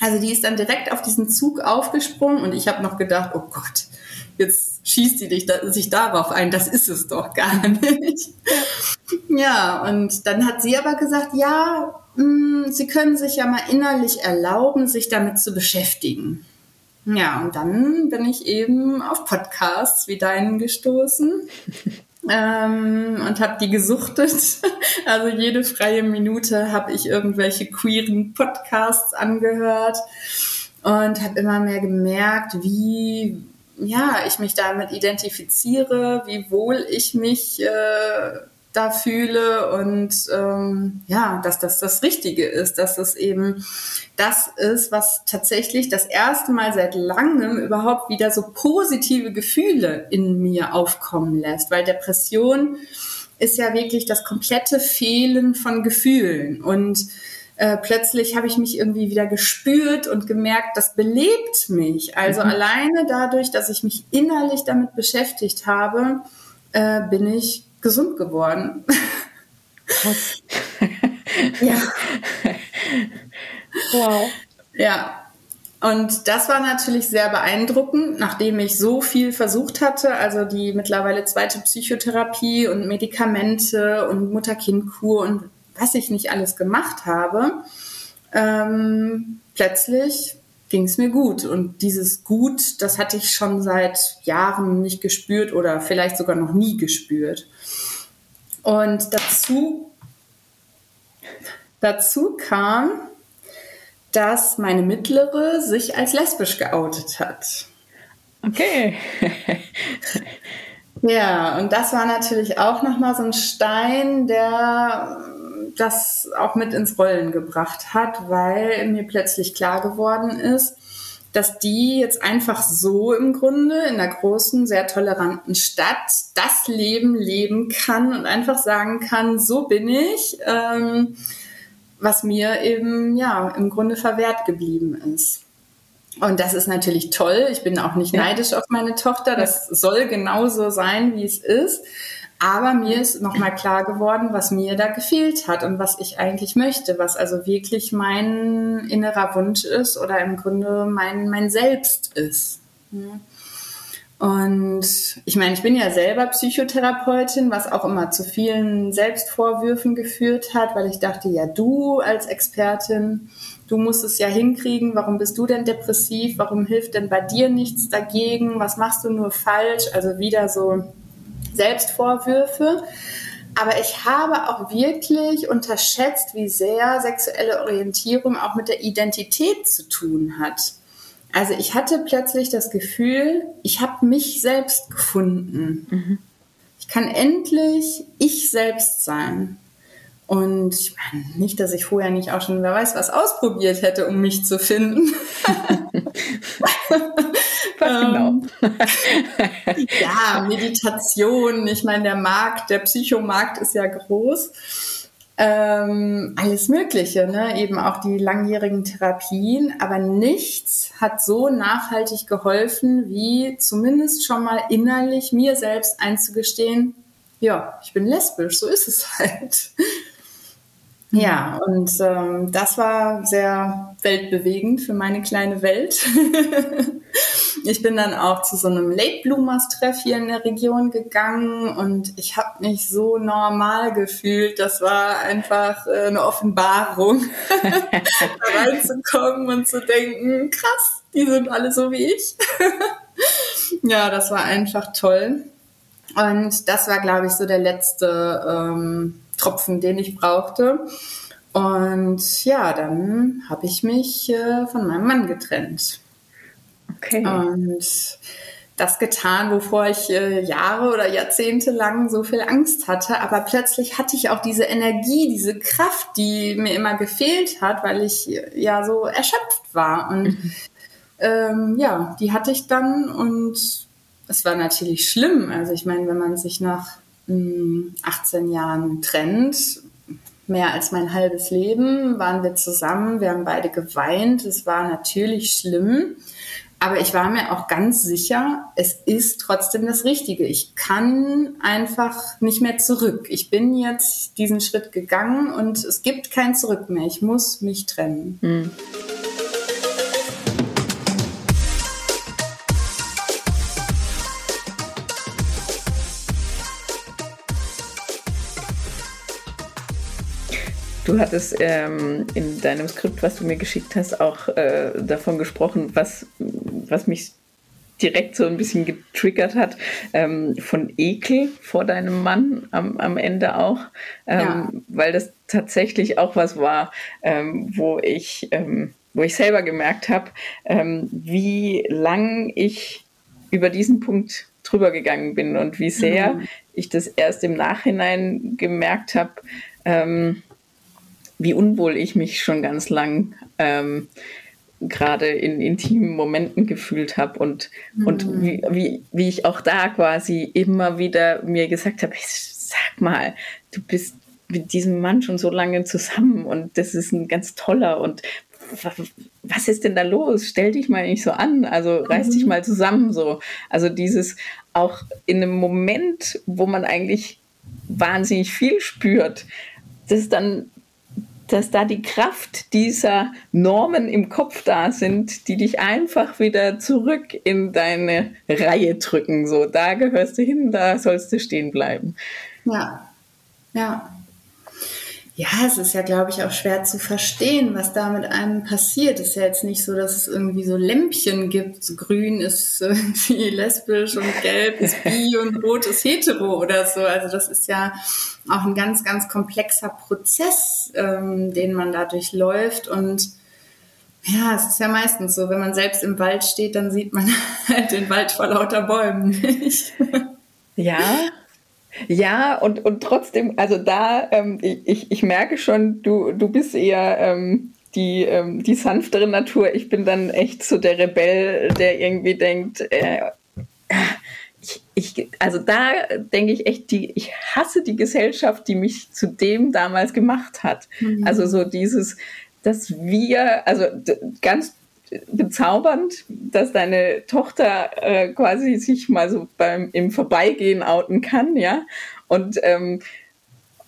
Also die ist dann direkt auf diesen Zug aufgesprungen und ich habe noch gedacht, oh Gott, jetzt schießt die dich da, sich darauf ein, das ist es doch gar nicht. Ja, und dann hat sie aber gesagt, ja, mh, mm, Sie können sich ja mal innerlich erlauben, sich damit zu beschäftigen. Ja, und dann bin ich eben auf Podcasts wie deinen gestoßen ähm, und habe die gesuchtet. Also jede freie Minute habe ich irgendwelche queeren Podcasts angehört und habe immer mehr gemerkt, wie ja ich mich damit identifiziere, wie wohl ich mich äh, da fühle und ähm, ja, dass das das Richtige ist, dass das eben das ist, was tatsächlich das erste Mal seit langem überhaupt wieder so positive Gefühle in mir aufkommen lässt, weil Depression ist ja wirklich das komplette Fehlen von Gefühlen und äh, plötzlich habe ich mich irgendwie wieder gespürt und gemerkt, das belebt mich. Also mhm. alleine dadurch, dass ich mich innerlich damit beschäftigt habe, äh, bin ich gesund geworden. Krass. ja. Wow. Ja. Und das war natürlich sehr beeindruckend, nachdem ich so viel versucht hatte, also die mittlerweile zweite Psychotherapie und Medikamente und Mutter-Kind-Kur und was ich nicht alles gemacht habe. Ähm, plötzlich ging es mir gut. Und dieses Gut, das hatte ich schon seit Jahren nicht gespürt oder vielleicht sogar noch nie gespürt. Und dazu, dazu kam, dass meine Mittlere sich als lesbisch geoutet hat. Okay. ja, und das war natürlich auch nochmal so ein Stein, der das auch mit ins Rollen gebracht hat, weil mir plötzlich klar geworden ist, dass die jetzt einfach so im Grunde in der großen, sehr toleranten Stadt das Leben leben kann und einfach sagen kann, so bin ich, ähm, was mir eben ja im Grunde verwehrt geblieben ist. Und das ist natürlich toll. Ich bin auch nicht ja. neidisch auf meine Tochter. Das soll genauso sein, wie es ist. Aber mir ist nochmal klar geworden, was mir da gefehlt hat und was ich eigentlich möchte, was also wirklich mein innerer Wunsch ist oder im Grunde mein, mein Selbst ist. Und ich meine, ich bin ja selber Psychotherapeutin, was auch immer zu vielen Selbstvorwürfen geführt hat, weil ich dachte, ja, du als Expertin, du musst es ja hinkriegen, warum bist du denn depressiv, warum hilft denn bei dir nichts dagegen, was machst du nur falsch, also wieder so Selbstvorwürfe. Aber ich habe auch wirklich unterschätzt, wie sehr sexuelle Orientierung auch mit der Identität zu tun hat. Also ich hatte plötzlich das Gefühl, ich habe mich selbst gefunden. Mhm. Ich kann endlich ich selbst sein. Und ich meine, nicht, dass ich vorher nicht auch schon, wer weiß, was ausprobiert hätte, um mich zu finden. genau. ja, Meditation. Ich meine, der Markt, der Psychomarkt ist ja groß. Ähm, alles Mögliche, ne? eben auch die langjährigen Therapien, aber nichts hat so nachhaltig geholfen, wie zumindest schon mal innerlich mir selbst einzugestehen, ja, ich bin lesbisch, so ist es halt. Ja, und ähm, das war sehr weltbewegend für meine kleine Welt. ich bin dann auch zu so einem Late Bloomers Treff hier in der Region gegangen und ich habe mich so normal gefühlt. Das war einfach äh, eine Offenbarung, da reinzukommen und zu denken, krass, die sind alle so wie ich. ja, das war einfach toll. Und das war, glaube ich, so der letzte ähm, Tropfen, den ich brauchte. Und ja, dann habe ich mich äh, von meinem Mann getrennt. Okay. Und das getan, wovor ich äh, Jahre oder Jahrzehnte lang so viel Angst hatte. Aber plötzlich hatte ich auch diese Energie, diese Kraft, die mir immer gefehlt hat, weil ich äh, ja so erschöpft war. Und mhm. ähm, ja, die hatte ich dann und es war natürlich schlimm. Also ich meine, wenn man sich nach 18 Jahren trennt, mehr als mein halbes Leben waren wir zusammen, wir haben beide geweint. Es war natürlich schlimm. Aber ich war mir auch ganz sicher, es ist trotzdem das Richtige. Ich kann einfach nicht mehr zurück. Ich bin jetzt diesen Schritt gegangen und es gibt kein Zurück mehr. Ich muss mich trennen. Mhm. Du hattest ähm, in deinem Skript, was du mir geschickt hast, auch äh, davon gesprochen, was, was mich direkt so ein bisschen getriggert hat, ähm, von Ekel vor deinem Mann am, am Ende auch, ähm, ja. weil das tatsächlich auch was war, ähm, wo ich, ähm, wo ich selber gemerkt habe, ähm, wie lang ich über diesen Punkt drüber gegangen bin und wie sehr mhm. ich das erst im Nachhinein gemerkt habe, ähm, wie unwohl ich mich schon ganz lang ähm, gerade in intimen Momenten gefühlt habe und, mhm. und wie, wie, wie ich auch da quasi immer wieder mir gesagt habe, sag mal, du bist mit diesem Mann schon so lange zusammen und das ist ein ganz toller und was ist denn da los? Stell dich mal nicht so an, also reiß mhm. dich mal zusammen so. Also dieses auch in einem Moment, wo man eigentlich wahnsinnig viel spürt, das dann dass da die Kraft dieser Normen im Kopf da sind, die dich einfach wieder zurück in deine Reihe drücken. So, da gehörst du hin, da sollst du stehen bleiben. Ja, ja. Ja, es ist ja, glaube ich, auch schwer zu verstehen, was da mit einem passiert. Es ist ja jetzt nicht so, dass es irgendwie so Lämpchen gibt. So grün ist irgendwie lesbisch und gelb ist bi und rot ist hetero oder so. Also das ist ja auch ein ganz, ganz komplexer Prozess, ähm, den man da durchläuft. Und ja, es ist ja meistens so, wenn man selbst im Wald steht, dann sieht man halt den Wald vor lauter Bäumen nicht. Ja, ja, und, und trotzdem, also da, ähm, ich, ich merke schon, du, du bist eher ähm, die, ähm, die sanftere Natur. Ich bin dann echt so der Rebell, der irgendwie denkt, äh, ich, ich, also da denke ich echt, die, ich hasse die Gesellschaft, die mich zu dem damals gemacht hat. Mhm. Also so dieses, dass wir, also ganz bezaubernd, dass deine Tochter äh, quasi sich mal so beim im Vorbeigehen outen kann, ja. Und, ähm,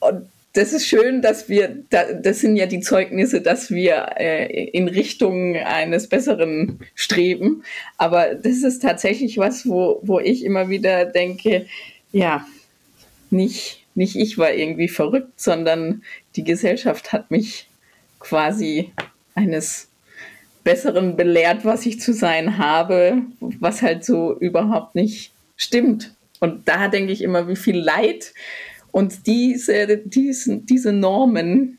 und das ist schön, dass wir, da, das sind ja die Zeugnisse, dass wir äh, in Richtung eines Besseren streben. Aber das ist tatsächlich was, wo, wo ich immer wieder denke, ja, nicht, nicht ich war irgendwie verrückt, sondern die Gesellschaft hat mich quasi eines Besseren belehrt, was ich zu sein habe, was halt so überhaupt nicht stimmt. Und da denke ich immer, wie viel Leid und diese, diesen, diese Normen,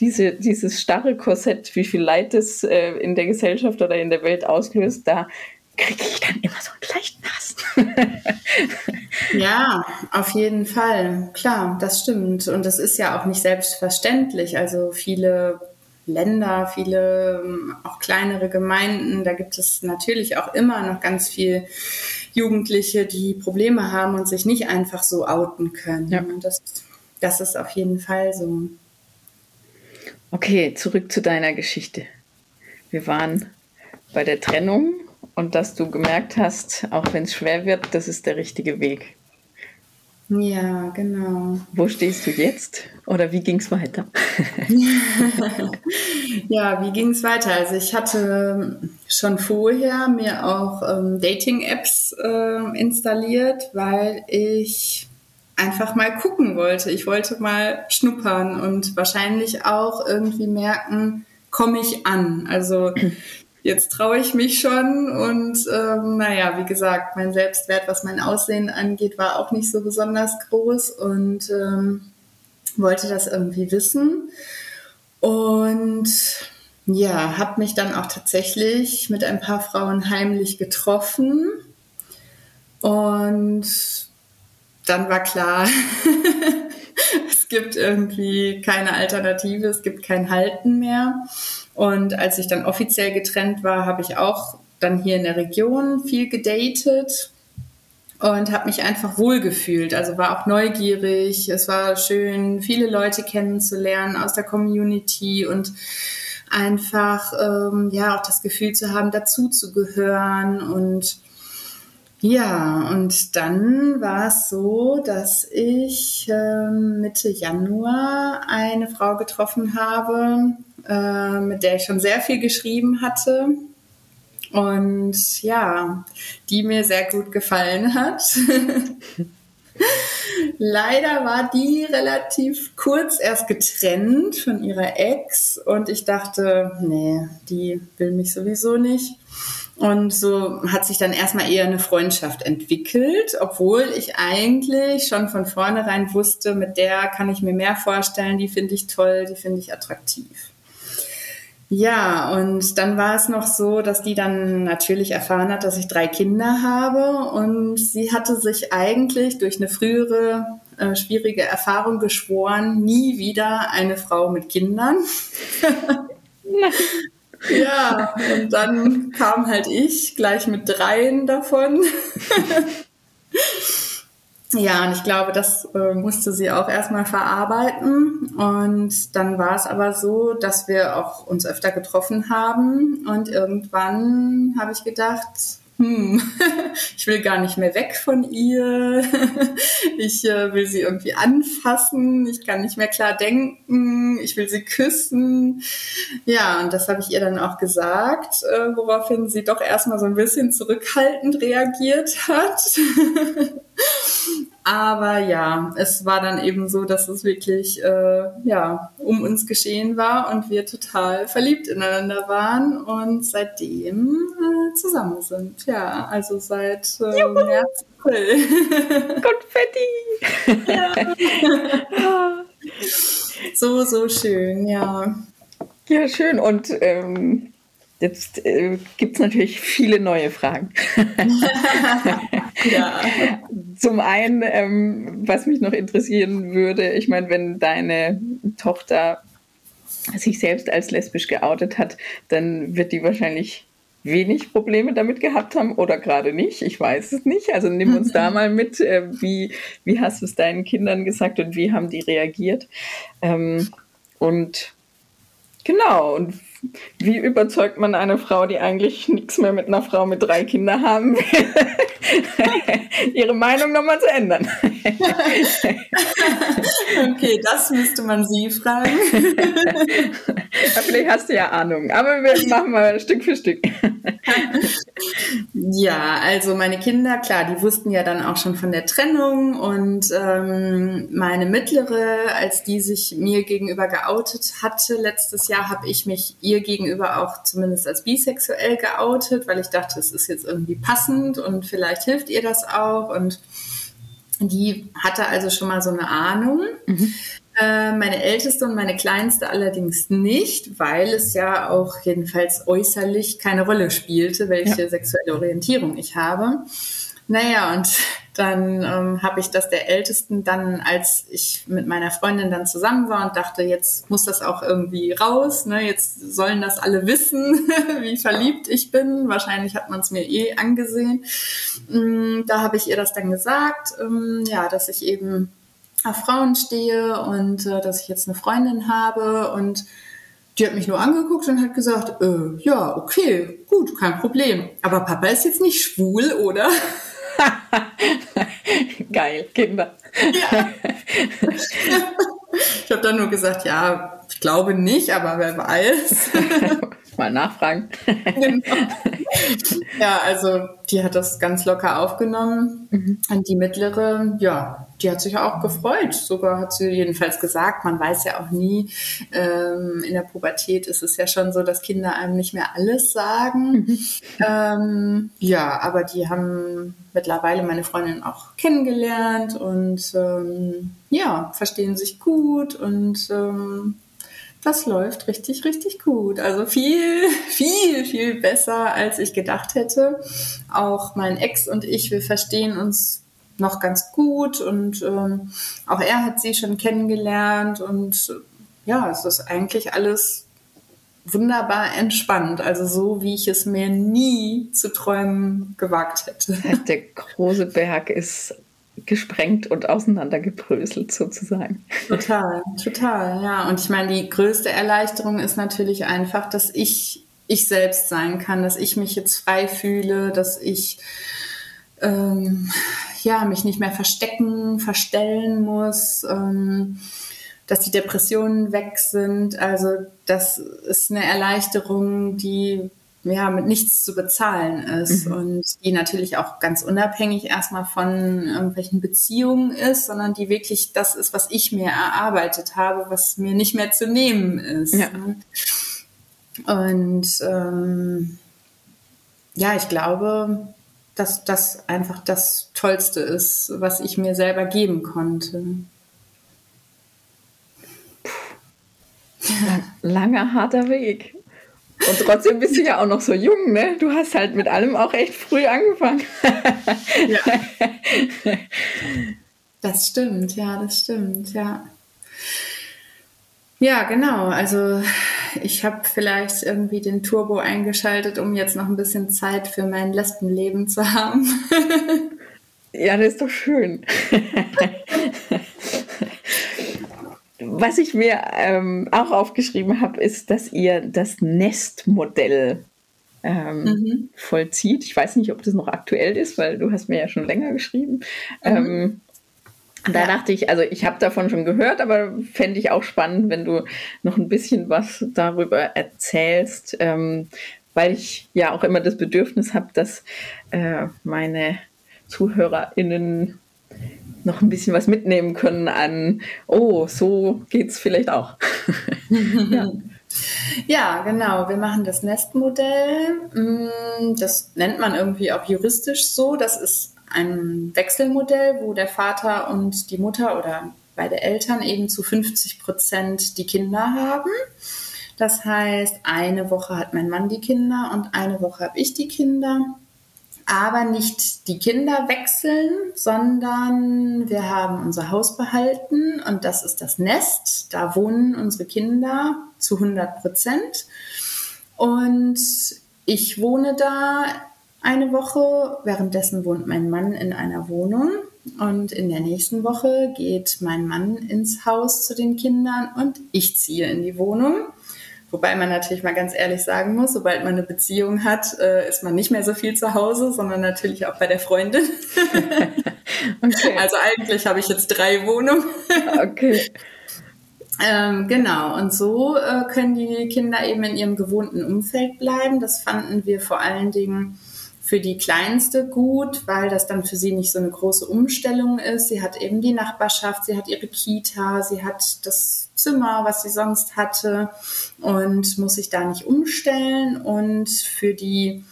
diese, dieses starre Korsett, wie viel Leid das äh, in der Gesellschaft oder in der Welt auslöst, da kriege ich dann immer so einen leichten Hass. ja, auf jeden Fall. Klar, das stimmt. Und das ist ja auch nicht selbstverständlich. Also viele Länder, viele ähm, auch kleinere Gemeinden. Da gibt es natürlich auch immer noch ganz viel Jugendliche, die Probleme haben und sich nicht einfach so outen können. Ja. Und das, das ist auf jeden Fall so. Okay, zurück zu deiner Geschichte. Wir waren bei der Trennung und dass du gemerkt hast, auch wenn es schwer wird, das ist der richtige Weg. Ja, genau. Wo stehst du jetzt oder wie ging es weiter? ja, wie ging es weiter? Also ich hatte schon vorher mir auch ähm, Dating-Apps äh, installiert, weil ich einfach mal gucken wollte. Ich wollte mal schnuppern und wahrscheinlich auch irgendwie merken, komme ich an. Also jetzt traue ich mich schon und ähm, naja, wie gesagt, mein Selbstwert, was mein Aussehen angeht, war auch nicht so besonders groß und ähm, wollte das irgendwie wissen. Und ja, habe mich dann auch tatsächlich mit ein paar Frauen heimlich getroffen. Und dann war klar, es gibt irgendwie keine Alternative, es gibt kein Halten mehr. Und als ich dann offiziell getrennt war, habe ich auch dann hier in der Region viel gedatet und habe mich einfach wohlgefühlt. Also war auch neugierig. Es war schön, viele Leute kennenzulernen aus der Community und einfach ähm, ja auch das Gefühl zu haben, dazu zu gehören und ja, und dann war es so, dass ich äh, Mitte Januar eine Frau getroffen habe, äh, mit der ich schon sehr viel geschrieben hatte. Und ja, die mir sehr gut gefallen hat. Leider war die relativ kurz erst getrennt von ihrer Ex und ich dachte, nee, die will mich sowieso nicht. Und so hat sich dann erstmal eher eine Freundschaft entwickelt, obwohl ich eigentlich schon von vornherein wusste, mit der kann ich mir mehr vorstellen, die finde ich toll, die finde ich attraktiv. Ja, und dann war es noch so, dass die dann natürlich erfahren hat, dass ich drei Kinder habe und sie hatte sich eigentlich durch eine frühere äh, schwierige Erfahrung geschworen, nie wieder eine Frau mit Kindern. ja, und dann kam halt ich gleich mit dreien davon. Ja, und ich glaube, das äh, musste sie auch erstmal verarbeiten. Und dann war es aber so, dass wir auch uns öfter getroffen haben. Und irgendwann habe ich gedacht, hm, ich will gar nicht mehr weg von ihr. Ich äh, will sie irgendwie anfassen. Ich kann nicht mehr klar denken. Ich will sie küssen. Ja, und das habe ich ihr dann auch gesagt, äh, woraufhin sie doch erstmal so ein bisschen zurückhaltend reagiert hat. Aber ja, es war dann eben so, dass es wirklich äh, ja um uns geschehen war und wir total verliebt ineinander waren und seitdem äh, zusammen sind. Ja, also seit äh, März, April. Konfetti! ja. so, so schön, ja. Ja, schön. Und ähm, Jetzt äh, gibt es natürlich viele neue Fragen. ja. Zum einen, ähm, was mich noch interessieren würde, ich meine, wenn deine Tochter sich selbst als lesbisch geoutet hat, dann wird die wahrscheinlich wenig Probleme damit gehabt haben oder gerade nicht. Ich weiß es nicht. Also nimm uns da mal mit. Äh, wie, wie hast du es deinen Kindern gesagt und wie haben die reagiert? Ähm, und genau, und wie überzeugt man eine Frau, die eigentlich nichts mehr mit einer Frau mit drei Kindern haben will, ihre Meinung nochmal zu ändern? okay, das müsste man sie fragen. ja, vielleicht hast du ja Ahnung, aber wir machen mal Stück für Stück. ja, also meine Kinder, klar, die wussten ja dann auch schon von der Trennung und ähm, meine mittlere, als die sich mir gegenüber geoutet hatte letztes Jahr, habe ich mich ihr gegenüber auch zumindest als bisexuell geoutet, weil ich dachte, es ist jetzt irgendwie passend und vielleicht hilft ihr das auch und die hatte also schon mal so eine Ahnung. Mhm. Äh, meine älteste und meine kleinste allerdings nicht, weil es ja auch jedenfalls äußerlich keine Rolle spielte, welche ja. sexuelle Orientierung ich habe. Naja, und dann ähm, habe ich das der Ältesten dann, als ich mit meiner Freundin dann zusammen war und dachte, jetzt muss das auch irgendwie raus, ne? jetzt sollen das alle wissen, wie verliebt ich bin. Wahrscheinlich hat man es mir eh angesehen. Ähm, da habe ich ihr das dann gesagt, ähm, ja, dass ich eben auf Frauen stehe und äh, dass ich jetzt eine Freundin habe und die hat mich nur angeguckt und hat gesagt, äh, ja, okay, gut, kein Problem. Aber Papa ist jetzt nicht schwul, oder? Geil, Kinder. Ja. ich habe dann nur gesagt, ja, ich glaube nicht, aber wer weiß. Mal nachfragen. genau. Ja, also die hat das ganz locker aufgenommen. Mhm. Und die mittlere, ja, die hat sich auch gefreut. Sogar hat sie jedenfalls gesagt, man weiß ja auch nie, ähm, in der Pubertät ist es ja schon so, dass Kinder einem nicht mehr alles sagen. Mhm. Ähm, ja, aber die haben mittlerweile meine Freundin auch kennengelernt und ähm, ja, verstehen sich gut und ähm, das läuft richtig, richtig gut. Also viel, viel, viel besser, als ich gedacht hätte. Auch mein Ex und ich, wir verstehen uns noch ganz gut und ähm, auch er hat sie schon kennengelernt und ja, es ist eigentlich alles wunderbar entspannt. Also so, wie ich es mir nie zu träumen gewagt hätte. Der große Berg ist gesprengt und auseinandergebröselt sozusagen. Total, total, ja. Und ich meine, die größte Erleichterung ist natürlich einfach, dass ich ich selbst sein kann, dass ich mich jetzt frei fühle, dass ich ähm, ja mich nicht mehr verstecken, verstellen muss. Ähm, dass die Depressionen weg sind. Also das ist eine Erleichterung, die ja, mit nichts zu bezahlen ist mhm. und die natürlich auch ganz unabhängig erstmal von irgendwelchen Beziehungen ist, sondern die wirklich das ist, was ich mir erarbeitet habe, was mir nicht mehr zu nehmen ist. Ja. Ne? Und ähm, ja, ich glaube, dass das einfach das Tollste ist, was ich mir selber geben konnte. Langer, harter Weg. Und trotzdem bist du ja auch noch so jung, ne? Du hast halt mit allem auch echt früh angefangen. ja. Das stimmt, ja, das stimmt, ja. Ja, genau. Also ich habe vielleicht irgendwie den Turbo eingeschaltet, um jetzt noch ein bisschen Zeit für mein Lesbenleben zu haben. ja, das ist doch schön. Was ich mir ähm, auch aufgeschrieben habe, ist, dass ihr das Nestmodell ähm, mhm. vollzieht. Ich weiß nicht, ob das noch aktuell ist, weil du hast mir ja schon länger geschrieben. Mhm. Ähm, da ja. dachte ich, also ich habe davon schon gehört, aber fände ich auch spannend, wenn du noch ein bisschen was darüber erzählst, ähm, weil ich ja auch immer das Bedürfnis habe, dass äh, meine ZuhörerInnen noch ein bisschen was mitnehmen können an, oh, so geht es vielleicht auch. ja. Ja, genau. Wir machen das Nestmodell. Mm, das nennt man irgendwie auch juristisch so. Das ist ein Wechselmodell, wo der Vater und die Mutter oder beide Eltern eben zu 50 Prozent die Kinder haben. Das heißt, eine Woche hat mein Mann die Kinder und eine Woche habe ich die Kinder aber nicht die Kinder wechseln, sondern wir haben unser Haus behalten und das ist das Nest. Da wohnen unsere Kinder zu 100 Prozent. Und ich wohne da eine Woche, währenddessen wohnt mein Mann in einer Wohnung. Und in der nächsten Woche geht mein Mann ins Haus zu den Kindern und ich ziehe in die Wohnung. Wobei man natürlich mal ganz ehrlich sagen muss, sobald man eine Beziehung hat, äh, ist man nicht mehr so viel zu Hause, sondern natürlich auch bei der Freundin. okay. Also eigentlich habe ich jetzt drei Wohnungen. okay. Ähm, genau, und so äh, können die Kinder eben in ihrem gewohnten Umfeld bleiben. Das fanden wir vor allen Dingen für die Kleinste gut, weil das dann für sie nicht so eine große Umstellung ist. Sie hat eben die Nachbarschaft, sie hat ihre Kita, sie hat das Zimmer, was sie sonst hatte und muss sich da nicht umstellen. Und für die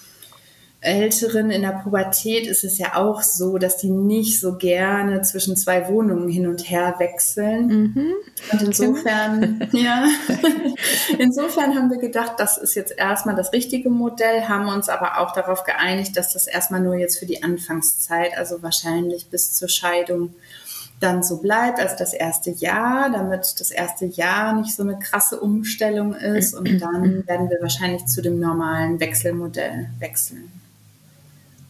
Älteren in der Pubertät ist es ja auch so, dass die nicht so gerne zwischen zwei Wohnungen hin und her wechseln. Mhm. Und insofern, ja, insofern haben wir gedacht, das ist jetzt erstmal das richtige Modell, haben uns aber auch darauf geeinigt, dass das erstmal nur jetzt für die Anfangszeit, also wahrscheinlich bis zur Scheidung, dann so bleibt als das erste Jahr, damit das erste Jahr nicht so eine krasse Umstellung ist. Und dann werden wir wahrscheinlich zu dem normalen Wechselmodell wechseln.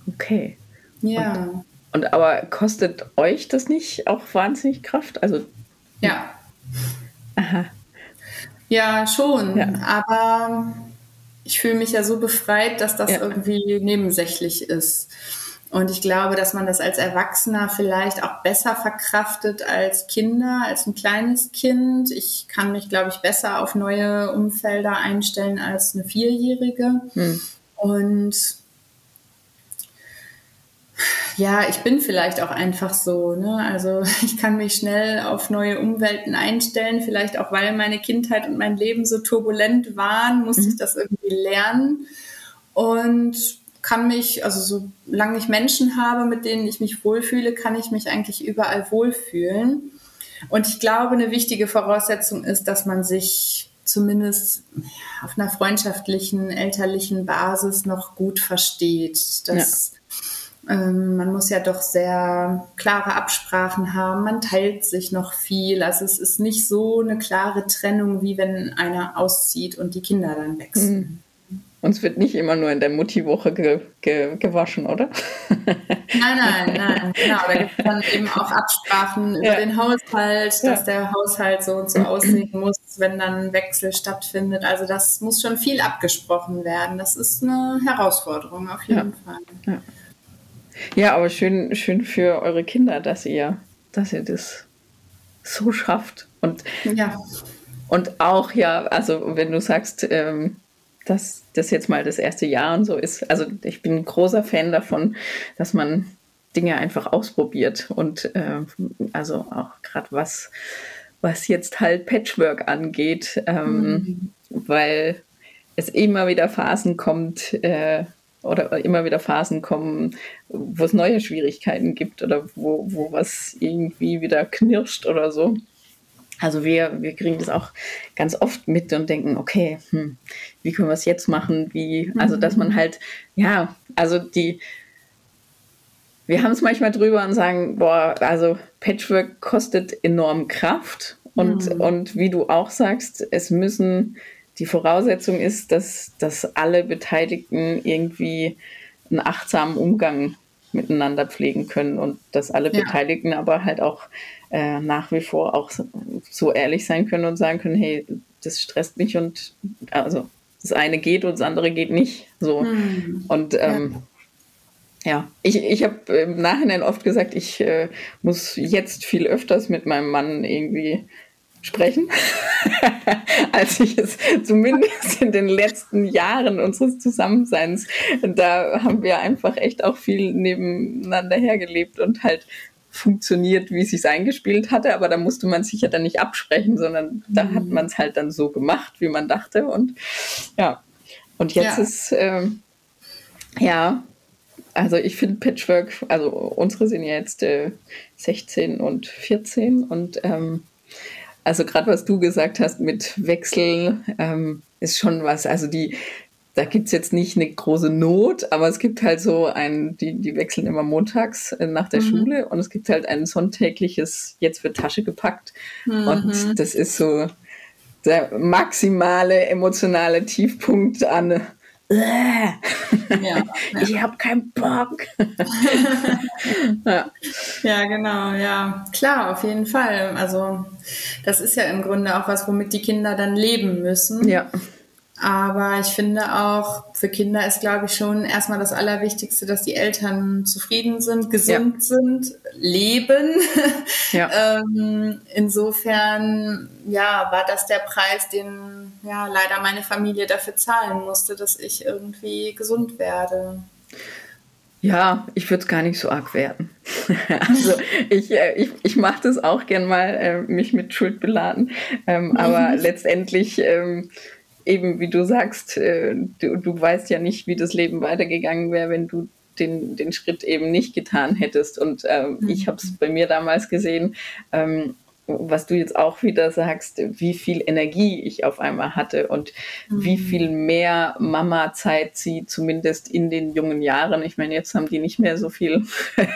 Okay. Ja. Und, und, aber kostet euch das nicht auch wahnsinnig Kraft? Also ja. Aha. Ja, schon. Ja. Aber ich fühle mich ja so befreit, dass das ja. irgendwie nebensächlich ist. Und ich glaube, dass man das als Erwachsener vielleicht auch besser verkraftet als Kinder, als ein kleines Kind. Ich kann mich, glaube ich, besser auf neue Umfelder einstellen als eine Vierjährige. Hm. Und ja, ich bin vielleicht auch einfach so. Ne? Also ich kann mich schnell auf neue Umwelten einstellen, vielleicht auch weil meine Kindheit und mein Leben so turbulent waren, musste mhm. ich das irgendwie lernen und kann mich, also solange ich Menschen habe, mit denen ich mich wohlfühle, kann ich mich eigentlich überall wohlfühlen. Und ich glaube, eine wichtige Voraussetzung ist, dass man sich zumindest auf einer freundschaftlichen, elterlichen Basis noch gut versteht. Dass ja ähm, man muss ja doch sehr klare Absprachen haben. Man teilt sich noch viel. Also es ist nicht so eine klare Trennung, wie wenn einer auszieht und die Kinder dann wechseln. Mhm. Und es wird nicht immer nur in der Mutti-Woche ge ge gewaschen, oder? Nein, nein, nein. Genau, da gibt es dann eben auch Absprachen über ja. den Haushalt, dass ja. der Haushalt so und so aussehen muss, wenn dann ein Wechsel stattfindet. Also das muss schon viel abgesprochen werden. Das ist eine Herausforderung auf jeden ja. Fall. Ja, aber schön, schön für eure Kinder, dass ihr, dass ihr das so schafft. Und, ja. und auch, ja, also wenn du sagst, ähm, dass das jetzt mal das erste Jahr und so ist. Also ich bin ein großer Fan davon, dass man Dinge einfach ausprobiert und äh, also auch gerade was, was jetzt halt Patchwork angeht, ähm, mhm. weil es immer wieder Phasen kommt, äh, oder immer wieder Phasen kommen, wo es neue Schwierigkeiten gibt oder wo, wo was irgendwie wieder knirscht oder so. Also wir, wir kriegen das auch ganz oft mit und denken, okay, hm, wie können wir es jetzt machen? Wie, also dass man halt, ja, also die, wir haben es manchmal drüber und sagen, boah, also Patchwork kostet enorm Kraft und, mhm. und wie du auch sagst, es müssen die Voraussetzung ist, dass, dass alle Beteiligten irgendwie einen achtsamen Umgang miteinander pflegen können und dass alle ja. Beteiligten aber halt auch äh, nach wie vor auch so, ehrlich sein können und sagen können, hey, das stresst mich und also das eine geht und das andere geht nicht. So. Mhm. Und ähm, ja. ja. ich, ich habe im Nachhinein oft gesagt, ich äh, muss jetzt viel öfters mit meinem Mann irgendwie sprechen, als ich es zumindest in den letzten Jahren unseres Zusammenseins. Da haben wir einfach echt auch viel nebeneinander hergelebt und halt funktioniert, wie es sich eingespielt hatte, aber da musste man sich ja dann nicht absprechen, sondern da hat mhm. man es halt dann so gemacht, wie man dachte und ja. Und jetzt ja. ist äh, ja, also ich finde Patchwork, also unsere sind ja jetzt äh, 16 und 14 und ähm, also gerade was du gesagt hast mit Wechsel ähm, ist schon was. Also die, da gibt es jetzt nicht eine große Not, aber es gibt halt so ein, die, die wechseln immer montags äh, nach der mhm. Schule und es gibt halt ein sonntägliches, jetzt wird Tasche gepackt. Mhm. Und das ist so der maximale emotionale Tiefpunkt an ja, ja. ich habe keinen Bock. ja. ja, genau, ja. Klar, auf jeden Fall. Also das ist ja im Grunde auch was, womit die Kinder dann leben müssen. Ja. Aber ich finde auch, für Kinder ist, glaube ich, schon erstmal das Allerwichtigste, dass die Eltern zufrieden sind, gesund ja. sind, leben. Ja. ähm, insofern, ja, war das der Preis, den ja leider meine Familie dafür zahlen musste, dass ich irgendwie gesund werde. Ja, ich würde es gar nicht so arg werten. also ich, äh, ich, ich mache das auch gern mal, äh, mich mit Schuld beladen. Ähm, aber letztendlich ähm, eben, wie du sagst, äh, du, du weißt ja nicht, wie das Leben weitergegangen wäre, wenn du den, den Schritt eben nicht getan hättest. Und ähm, mhm. ich habe es bei mir damals gesehen, ähm, was du jetzt auch wieder sagst, wie viel Energie ich auf einmal hatte und mhm. wie viel mehr Mama-Zeit sie zumindest in den jungen Jahren, ich meine, jetzt haben die nicht mehr so viel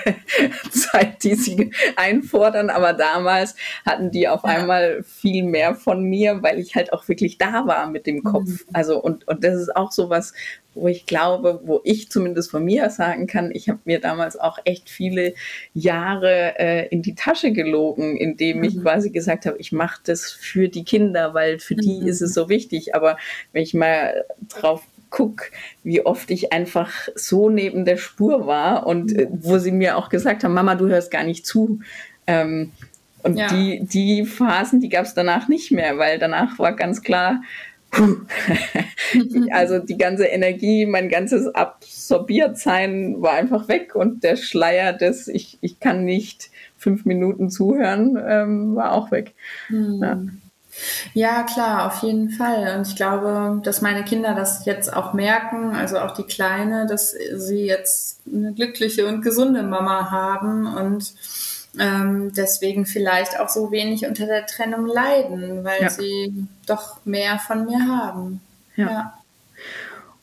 Zeit, die sie einfordern, aber damals hatten die auf ja. einmal viel mehr von mir, weil ich halt auch wirklich da war mit dem Kopf. Mhm. Also und, und das ist auch so was, wo ich glaube, wo ich zumindest von mir sagen kann, ich habe mir damals auch echt viele Jahre äh, in die Tasche gelogen, indem ich mhm. quasi gesagt habe, ich mache das für die Kinder, weil für die mhm. ist es so wichtig. Aber wenn ich mal drauf guck, wie oft ich einfach so neben der Spur war und äh, wo sie mir auch gesagt haben, Mama, du hörst gar nicht zu. Ähm, und ja. die, die Phasen, die gab es danach nicht mehr, weil danach war ganz klar, also die ganze Energie, mein ganzes Absorbiertsein war einfach weg und der Schleier des ich, ich kann nicht fünf Minuten zuhören, ähm, war auch weg. Hm. Ja. Ja, klar, auf jeden Fall. Und ich glaube, dass meine Kinder das jetzt auch merken, also auch die Kleine, dass sie jetzt eine glückliche und gesunde Mama haben und ähm, deswegen vielleicht auch so wenig unter der Trennung leiden, weil ja. sie doch mehr von mir haben. Ja. ja.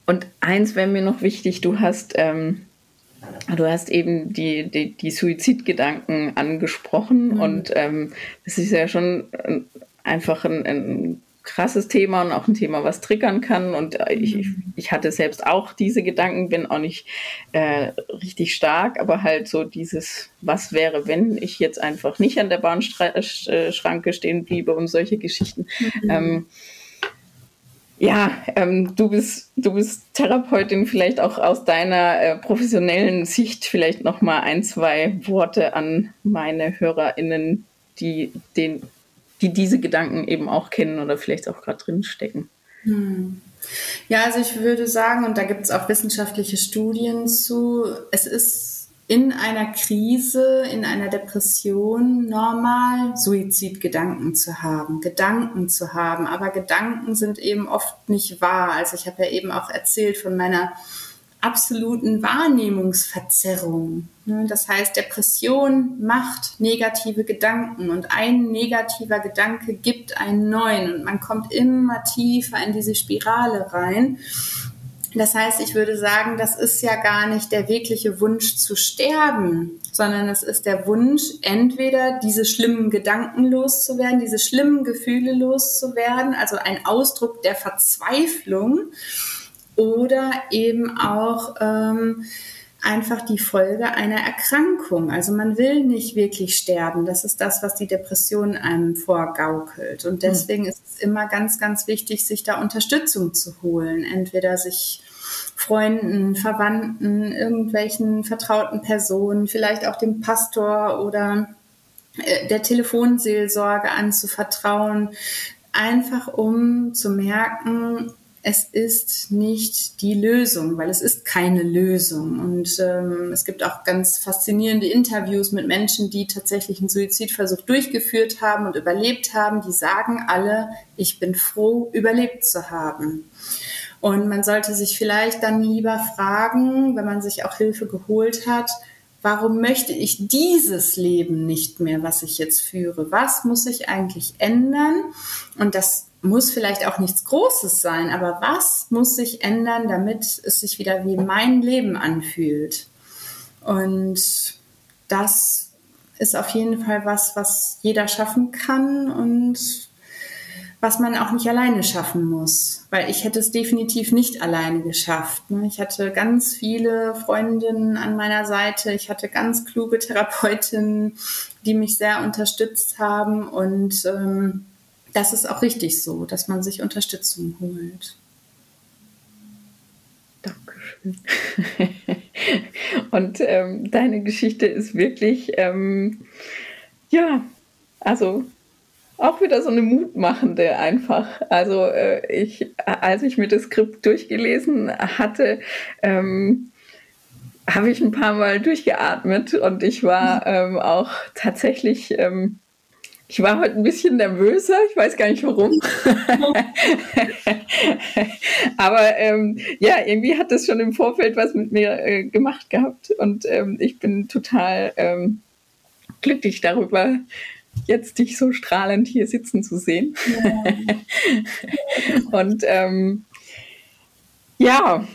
Und eins wäre mir noch wichtig, du hast, ähm, du hast eben die, die, die Suizidgedanken angesprochen mhm. und ähm, das ist ja schon einfach ein, ein krasses Thema und auch ein Thema, was triggern kann. Und äh, ich, mhm. ich hatte selbst auch diese Gedanken, bin auch nicht äh, richtig stark, aber halt so dieses, was wäre, wenn ich jetzt einfach nicht an der Bahnschranke stehen bliebe und solche Geschichten. Mhm. Ähm, ja, ähm, du bist du bist Therapeutin, vielleicht auch aus deiner äh, professionellen Sicht vielleicht noch mal ein zwei Worte an meine HörerInnen, die den die diese Gedanken eben auch kennen oder vielleicht auch gerade drin stecken. Hm. Ja, also ich würde sagen, und da gibt es auch wissenschaftliche Studien zu, es ist in einer Krise, in einer Depression normal, Suizidgedanken zu haben, Gedanken zu haben. Aber Gedanken sind eben oft nicht wahr. Also ich habe ja eben auch erzählt von meiner absoluten Wahrnehmungsverzerrung. Ne, das heißt, Depression macht negative Gedanken und ein negativer Gedanke gibt einen neuen und man kommt immer tiefer in diese Spirale rein. Das heißt, ich würde sagen, das ist ja gar nicht der wirkliche Wunsch zu sterben, sondern es ist der Wunsch, entweder diese schlimmen Gedanken loszuwerden, diese schlimmen Gefühle loszuwerden, also ein Ausdruck der Verzweiflung oder eben auch ähm, einfach die Folge einer Erkrankung. Also man will nicht wirklich sterben. Das ist das, was die Depression einem vorgaukelt. Und hm. deswegen ist es immer ganz, ganz wichtig, sich da Unterstützung zu holen. Entweder sich Freunden, Verwandten, irgendwelchen vertrauten Personen, vielleicht auch dem Pastor oder äh, der Telefonseelsorge anzuvertrauen, einfach um zu merken, es ist nicht die Lösung, weil es ist keine Lösung. Und ähm, es gibt auch ganz faszinierende Interviews mit Menschen, die tatsächlich einen Suizidversuch durchgeführt haben und überlebt haben. Die sagen alle, ich bin froh, überlebt zu haben. Und man sollte sich vielleicht dann lieber fragen, wenn man sich auch Hilfe geholt hat, warum möchte ich dieses Leben nicht mehr, was ich jetzt führe? Was muss ich eigentlich ändern? Und das muss vielleicht auch nichts Großes sein, aber was muss sich ändern, damit es sich wieder wie mein Leben anfühlt? Und das ist auf jeden Fall was, was jeder schaffen kann und was man auch nicht alleine schaffen muss, weil ich hätte es definitiv nicht alleine geschafft. Ne? Ich hatte ganz viele Freundinnen an meiner Seite, ich hatte ganz kluge Therapeutinnen, die mich sehr unterstützt haben und ähm, das ist auch richtig so, dass man sich Unterstützung holt. Dankeschön. Und ähm, deine Geschichte ist wirklich, ähm, ja, also auch wieder so eine mutmachende einfach. Also äh, ich, als ich mir das Skript durchgelesen hatte, ähm, habe ich ein paar Mal durchgeatmet und ich war ähm, auch tatsächlich ähm, ich war heute ein bisschen nervöser, ich weiß gar nicht warum. Aber ähm, ja, irgendwie hat das schon im Vorfeld was mit mir äh, gemacht gehabt und ähm, ich bin total ähm, glücklich darüber, jetzt dich so strahlend hier sitzen zu sehen. Ja. und ähm, ja.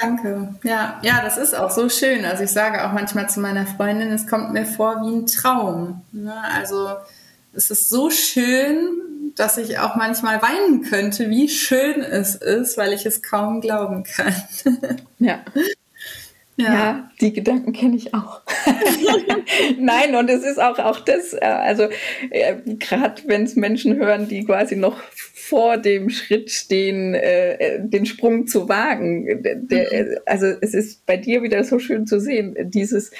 Danke. Ja, ja, das ist auch so schön. Also ich sage auch manchmal zu meiner Freundin, es kommt mir vor wie ein Traum. Ne? Also es ist so schön, dass ich auch manchmal weinen könnte, wie schön es ist, weil ich es kaum glauben kann. ja. Ja. ja. die Gedanken kenne ich auch. Nein, und es ist auch, auch das, äh, also äh, gerade wenn es Menschen hören, die quasi noch vor dem Schritt stehen, äh, den Sprung zu wagen. Der, mhm. Also es ist bei dir wieder so schön zu sehen, dieses,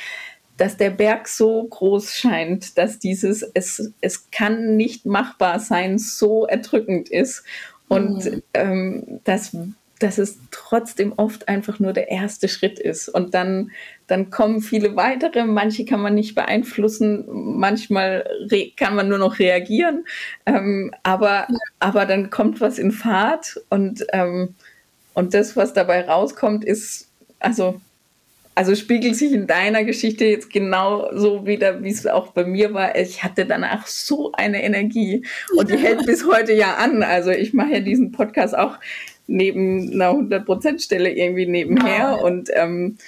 dass der Berg so groß scheint, dass dieses, es, es kann nicht machbar sein, so erdrückend ist. Und mhm. ähm, das dass es trotzdem oft einfach nur der erste Schritt ist. Und dann, dann kommen viele weitere, manche kann man nicht beeinflussen, manchmal kann man nur noch reagieren, ähm, aber, ja. aber dann kommt was in Fahrt und, ähm, und das, was dabei rauskommt, ist, also, also spiegelt sich in deiner Geschichte jetzt genau so wieder, wie es auch bei mir war. Ich hatte danach so eine Energie und die hält bis heute ja an. Also ich mache ja diesen Podcast auch neben einer 100%-Stelle irgendwie nebenher oh. und, ähm,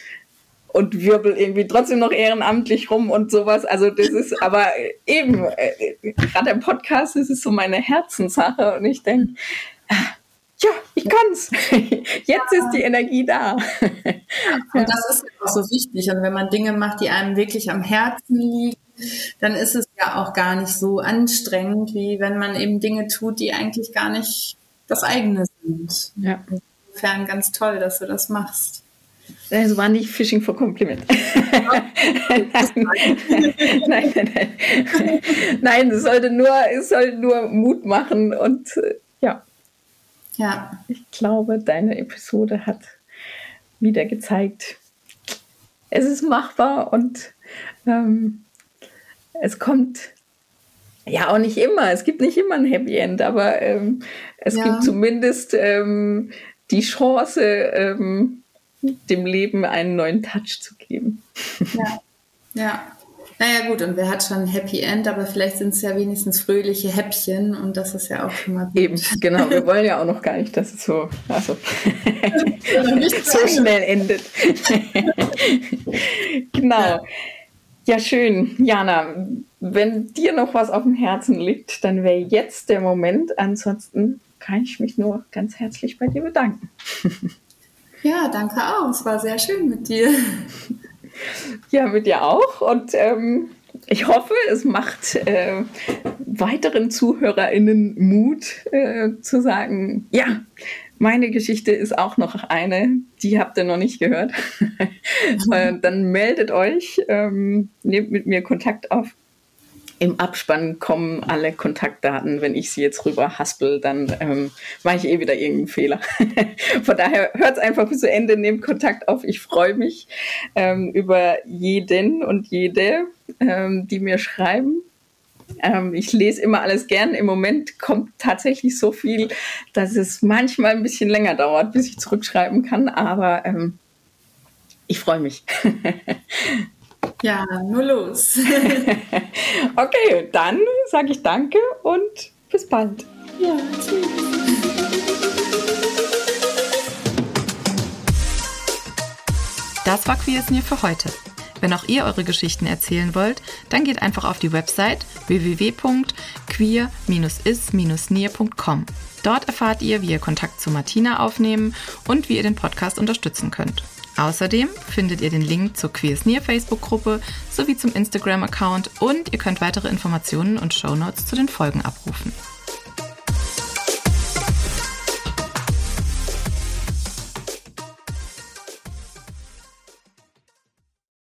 und wirbel irgendwie trotzdem noch ehrenamtlich rum und sowas. Also das ist aber eben, äh, gerade im Podcast, das ist so meine Herzenssache und ich denke, ja, ich kann's. Jetzt ist die Energie da. Und das ist auch so wichtig. Und wenn man Dinge macht, die einem wirklich am Herzen liegen, dann ist es ja auch gar nicht so anstrengend, wie wenn man eben Dinge tut, die eigentlich gar nicht das eigene sind. Ja. Insofern ganz toll, dass du das machst. Es war nicht Fishing for Compliment. nein, nein, nein, nein. Es sollte nur, es sollte nur Mut machen und äh, ja. Ich glaube, deine Episode hat wieder gezeigt, es ist machbar und ähm, es kommt ja, auch nicht immer. Es gibt nicht immer ein Happy End, aber ähm, es ja. gibt zumindest ähm, die Chance, ähm, dem Leben einen neuen Touch zu geben. Ja. ja. Naja gut, und wer hat schon ein Happy End, aber vielleicht sind es ja wenigstens fröhliche Häppchen und das ist ja auch schon mal gut. Eben, genau. Wir wollen ja auch noch gar nicht, dass es so, also, so schnell endet. genau. Ja. ja, schön. Jana, wenn dir noch was auf dem Herzen liegt, dann wäre jetzt der Moment. Ansonsten kann ich mich nur ganz herzlich bei dir bedanken. Ja, danke auch. Es war sehr schön mit dir. Ja, mit dir auch. Und ähm, ich hoffe, es macht äh, weiteren ZuhörerInnen Mut äh, zu sagen, ja, meine Geschichte ist auch noch eine, die habt ihr noch nicht gehört. äh, dann meldet euch, ähm, nehmt mit mir Kontakt auf im Abspann kommen alle Kontaktdaten. Wenn ich sie jetzt rüber haspel, dann ähm, mache ich eh wieder irgendeinen Fehler. Von daher hört es einfach bis zu Ende, nehmt Kontakt auf. Ich freue mich ähm, über jeden und jede, ähm, die mir schreiben. Ähm, ich lese immer alles gern. Im Moment kommt tatsächlich so viel, dass es manchmal ein bisschen länger dauert, bis ich zurückschreiben kann. Aber ähm, ich freue mich. Ja, nur los. okay, dann sage ich danke und bis bald. Ja, tschüss. Das war Queer Near für heute. Wenn auch ihr eure Geschichten erzählen wollt, dann geht einfach auf die Website www.queer-is-near.com. Dort erfahrt ihr, wie ihr Kontakt zu Martina aufnehmen und wie ihr den Podcast unterstützen könnt. Außerdem findet ihr den Link zur Queers Near Facebook-Gruppe sowie zum Instagram-Account und ihr könnt weitere Informationen und Shownotes zu den Folgen abrufen.